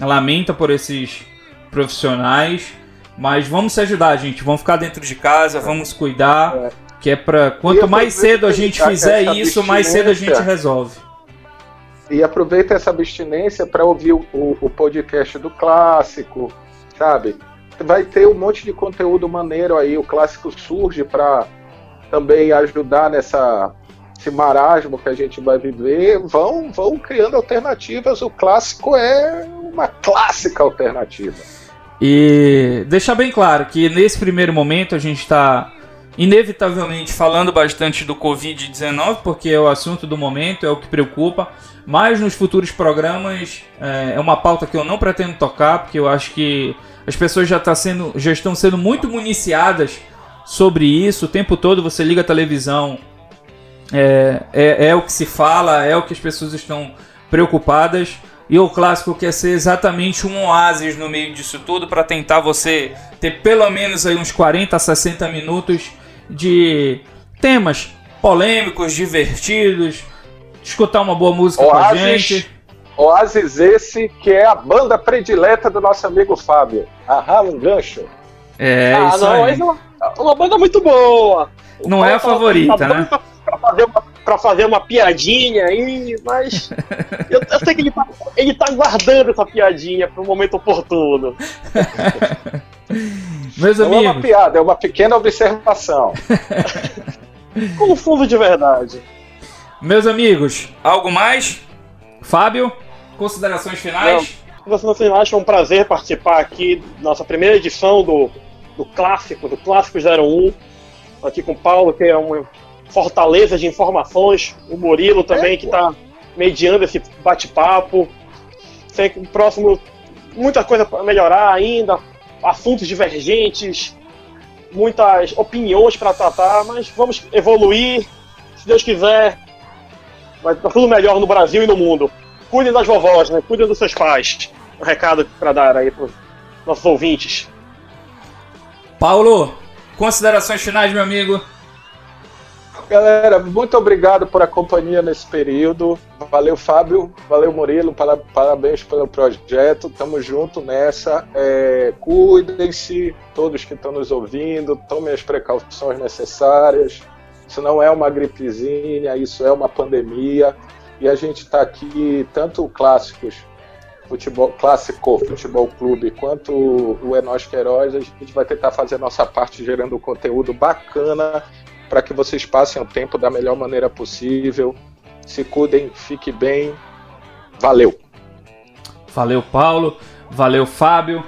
Speaker 4: lamenta por esses profissionais, mas vamos se ajudar, gente. Vamos ficar dentro de casa, vamos cuidar,
Speaker 5: É.
Speaker 4: que é para quanto mais cedo a gente fizer isso, mais cedo a gente resolve.
Speaker 5: E aproveita essa abstinência para ouvir o, o- podcast do clássico, sabe? Vai ter um monte de conteúdo maneiro aí. O clássico surge para também ajudar nessa esse marasmo que a gente vai viver. Vão, vão criando alternativas. O clássico é uma clássica alternativa.
Speaker 4: E deixar bem claro que nesse primeiro momento a gente está inevitavelmente falando bastante do Covid-19, porque é o assunto do momento, é o que preocupa. Mas nos futuros programas é, é uma pauta que eu não pretendo tocar, porque eu acho que as pessoas já, tá sendo, já estão sendo muito municiadas sobre isso. O tempo todo você liga a televisão, é, é, é o que se fala, é o que as pessoas estão preocupadas. E o clássico quer ser exatamente um oásis no meio disso tudo para tentar você ter pelo menos aí uns 40 a 60 minutos de temas polêmicos, divertidos, escutar uma boa música com a gente.
Speaker 5: Oasis esse que é a banda predileta do nosso amigo Fábio. Aham, um gancho.
Speaker 4: É
Speaker 6: ah,
Speaker 4: isso
Speaker 6: não,
Speaker 4: aí.
Speaker 6: é uma, uma banda muito boa.
Speaker 4: Não é a favorita,
Speaker 6: tá
Speaker 4: né?
Speaker 6: pra fazer uma, pra fazer uma piadinha aí, mas eu, eu sei que ele tá, ele tá guardando essa piadinha pro momento oportuno.
Speaker 4: Meus
Speaker 5: Não é uma
Speaker 4: amigos,
Speaker 5: piada, é uma pequena observação.
Speaker 6: Com fundo de verdade.
Speaker 4: meus amigos, algo mais? Fábio, considerações finais?
Speaker 6: Você não acha um prazer participar aqui da nossa primeira edição do, do clássico, do Clássico 01, aqui com o Paulo, que é uma fortaleza de informações, o Murilo também,
Speaker 5: É,
Speaker 6: que está mediando esse bate-papo. Sei que o próximo, muita coisa para melhorar ainda, assuntos divergentes, muitas opiniões para tratar, mas vamos evoluir, se Deus quiser, vai dar tudo melhor no Brasil e no mundo. Cuidem das vovós, né? Cuidem dos seus pais. Um recado para dar aí para nossos ouvintes.
Speaker 4: Paulo, considerações finais, meu amigo?
Speaker 5: Galera, muito obrigado por a companhia nesse período. Valeu, Fábio. Valeu, Murilo. para- Parabéns pelo projeto. Tamo junto nessa. É, Cuidem-se, todos que estão nos ouvindo. Tomem as precauções necessárias. Isso não é uma gripezinha, isso é uma pandemia. E a gente está aqui, tanto Clássicos, futebol, Clássico Futebol Clube, quanto o Nós Que Heróis, a gente vai tentar fazer a nossa parte gerando conteúdo bacana para que vocês passem o tempo da melhor maneira possível. Se cuidem, fique bem. Valeu.
Speaker 4: Valeu, Paulo. Valeu, Fábio.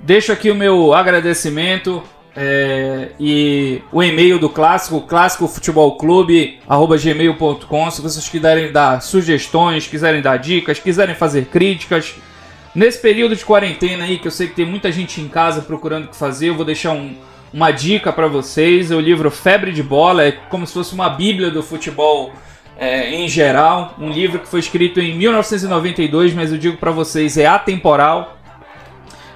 Speaker 4: Deixo aqui o meu agradecimento é, e o e-mail do Clássico, clássicofutebolclube.gmail.com Se vocês quiserem dar sugestões, quiserem dar dicas, quiserem fazer críticas. Nesse período de quarentena aí, que eu sei que tem muita gente em casa procurando o que fazer, eu vou deixar um- uma dica para vocês. O livro Febre de Bola é como se fosse uma bíblia do futebol é, em geral. Um livro que foi escrito em 1992, mas eu digo para vocês, é atemporal.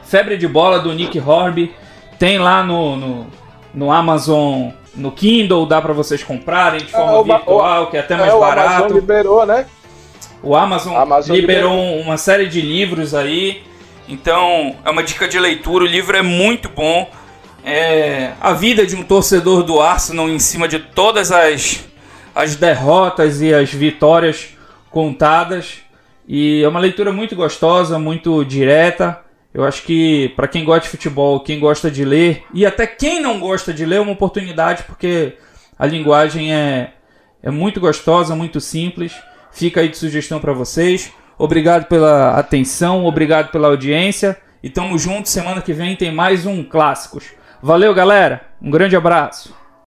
Speaker 4: Febre de Bola, do Nick Horby. Tem lá no, no, no Amazon, no Kindle, dá para vocês comprarem de forma
Speaker 5: É, o-
Speaker 4: virtual, que é até
Speaker 5: É,
Speaker 4: mais
Speaker 5: o
Speaker 4: barato.
Speaker 5: Amazon liberou, né?
Speaker 4: O Amazon,
Speaker 5: Amazon
Speaker 4: liberou
Speaker 5: liberou.
Speaker 4: uma série de livros aí. Então, é uma dica de leitura. O livro é muito bom. É a vida de um torcedor do Arsenal em cima de todas as, as derrotas e as vitórias contadas. E é uma leitura muito gostosa, muito direta. Eu acho que para quem gosta de futebol, quem gosta de ler e até quem não gosta de ler é uma oportunidade porque a linguagem é, é muito gostosa, muito simples. Fica aí de sugestão para vocês. Obrigado pela atenção, obrigado pela audiência e tamo junto. Semana que vem tem mais um Clássicos. Valeu, galera. Um grande abraço.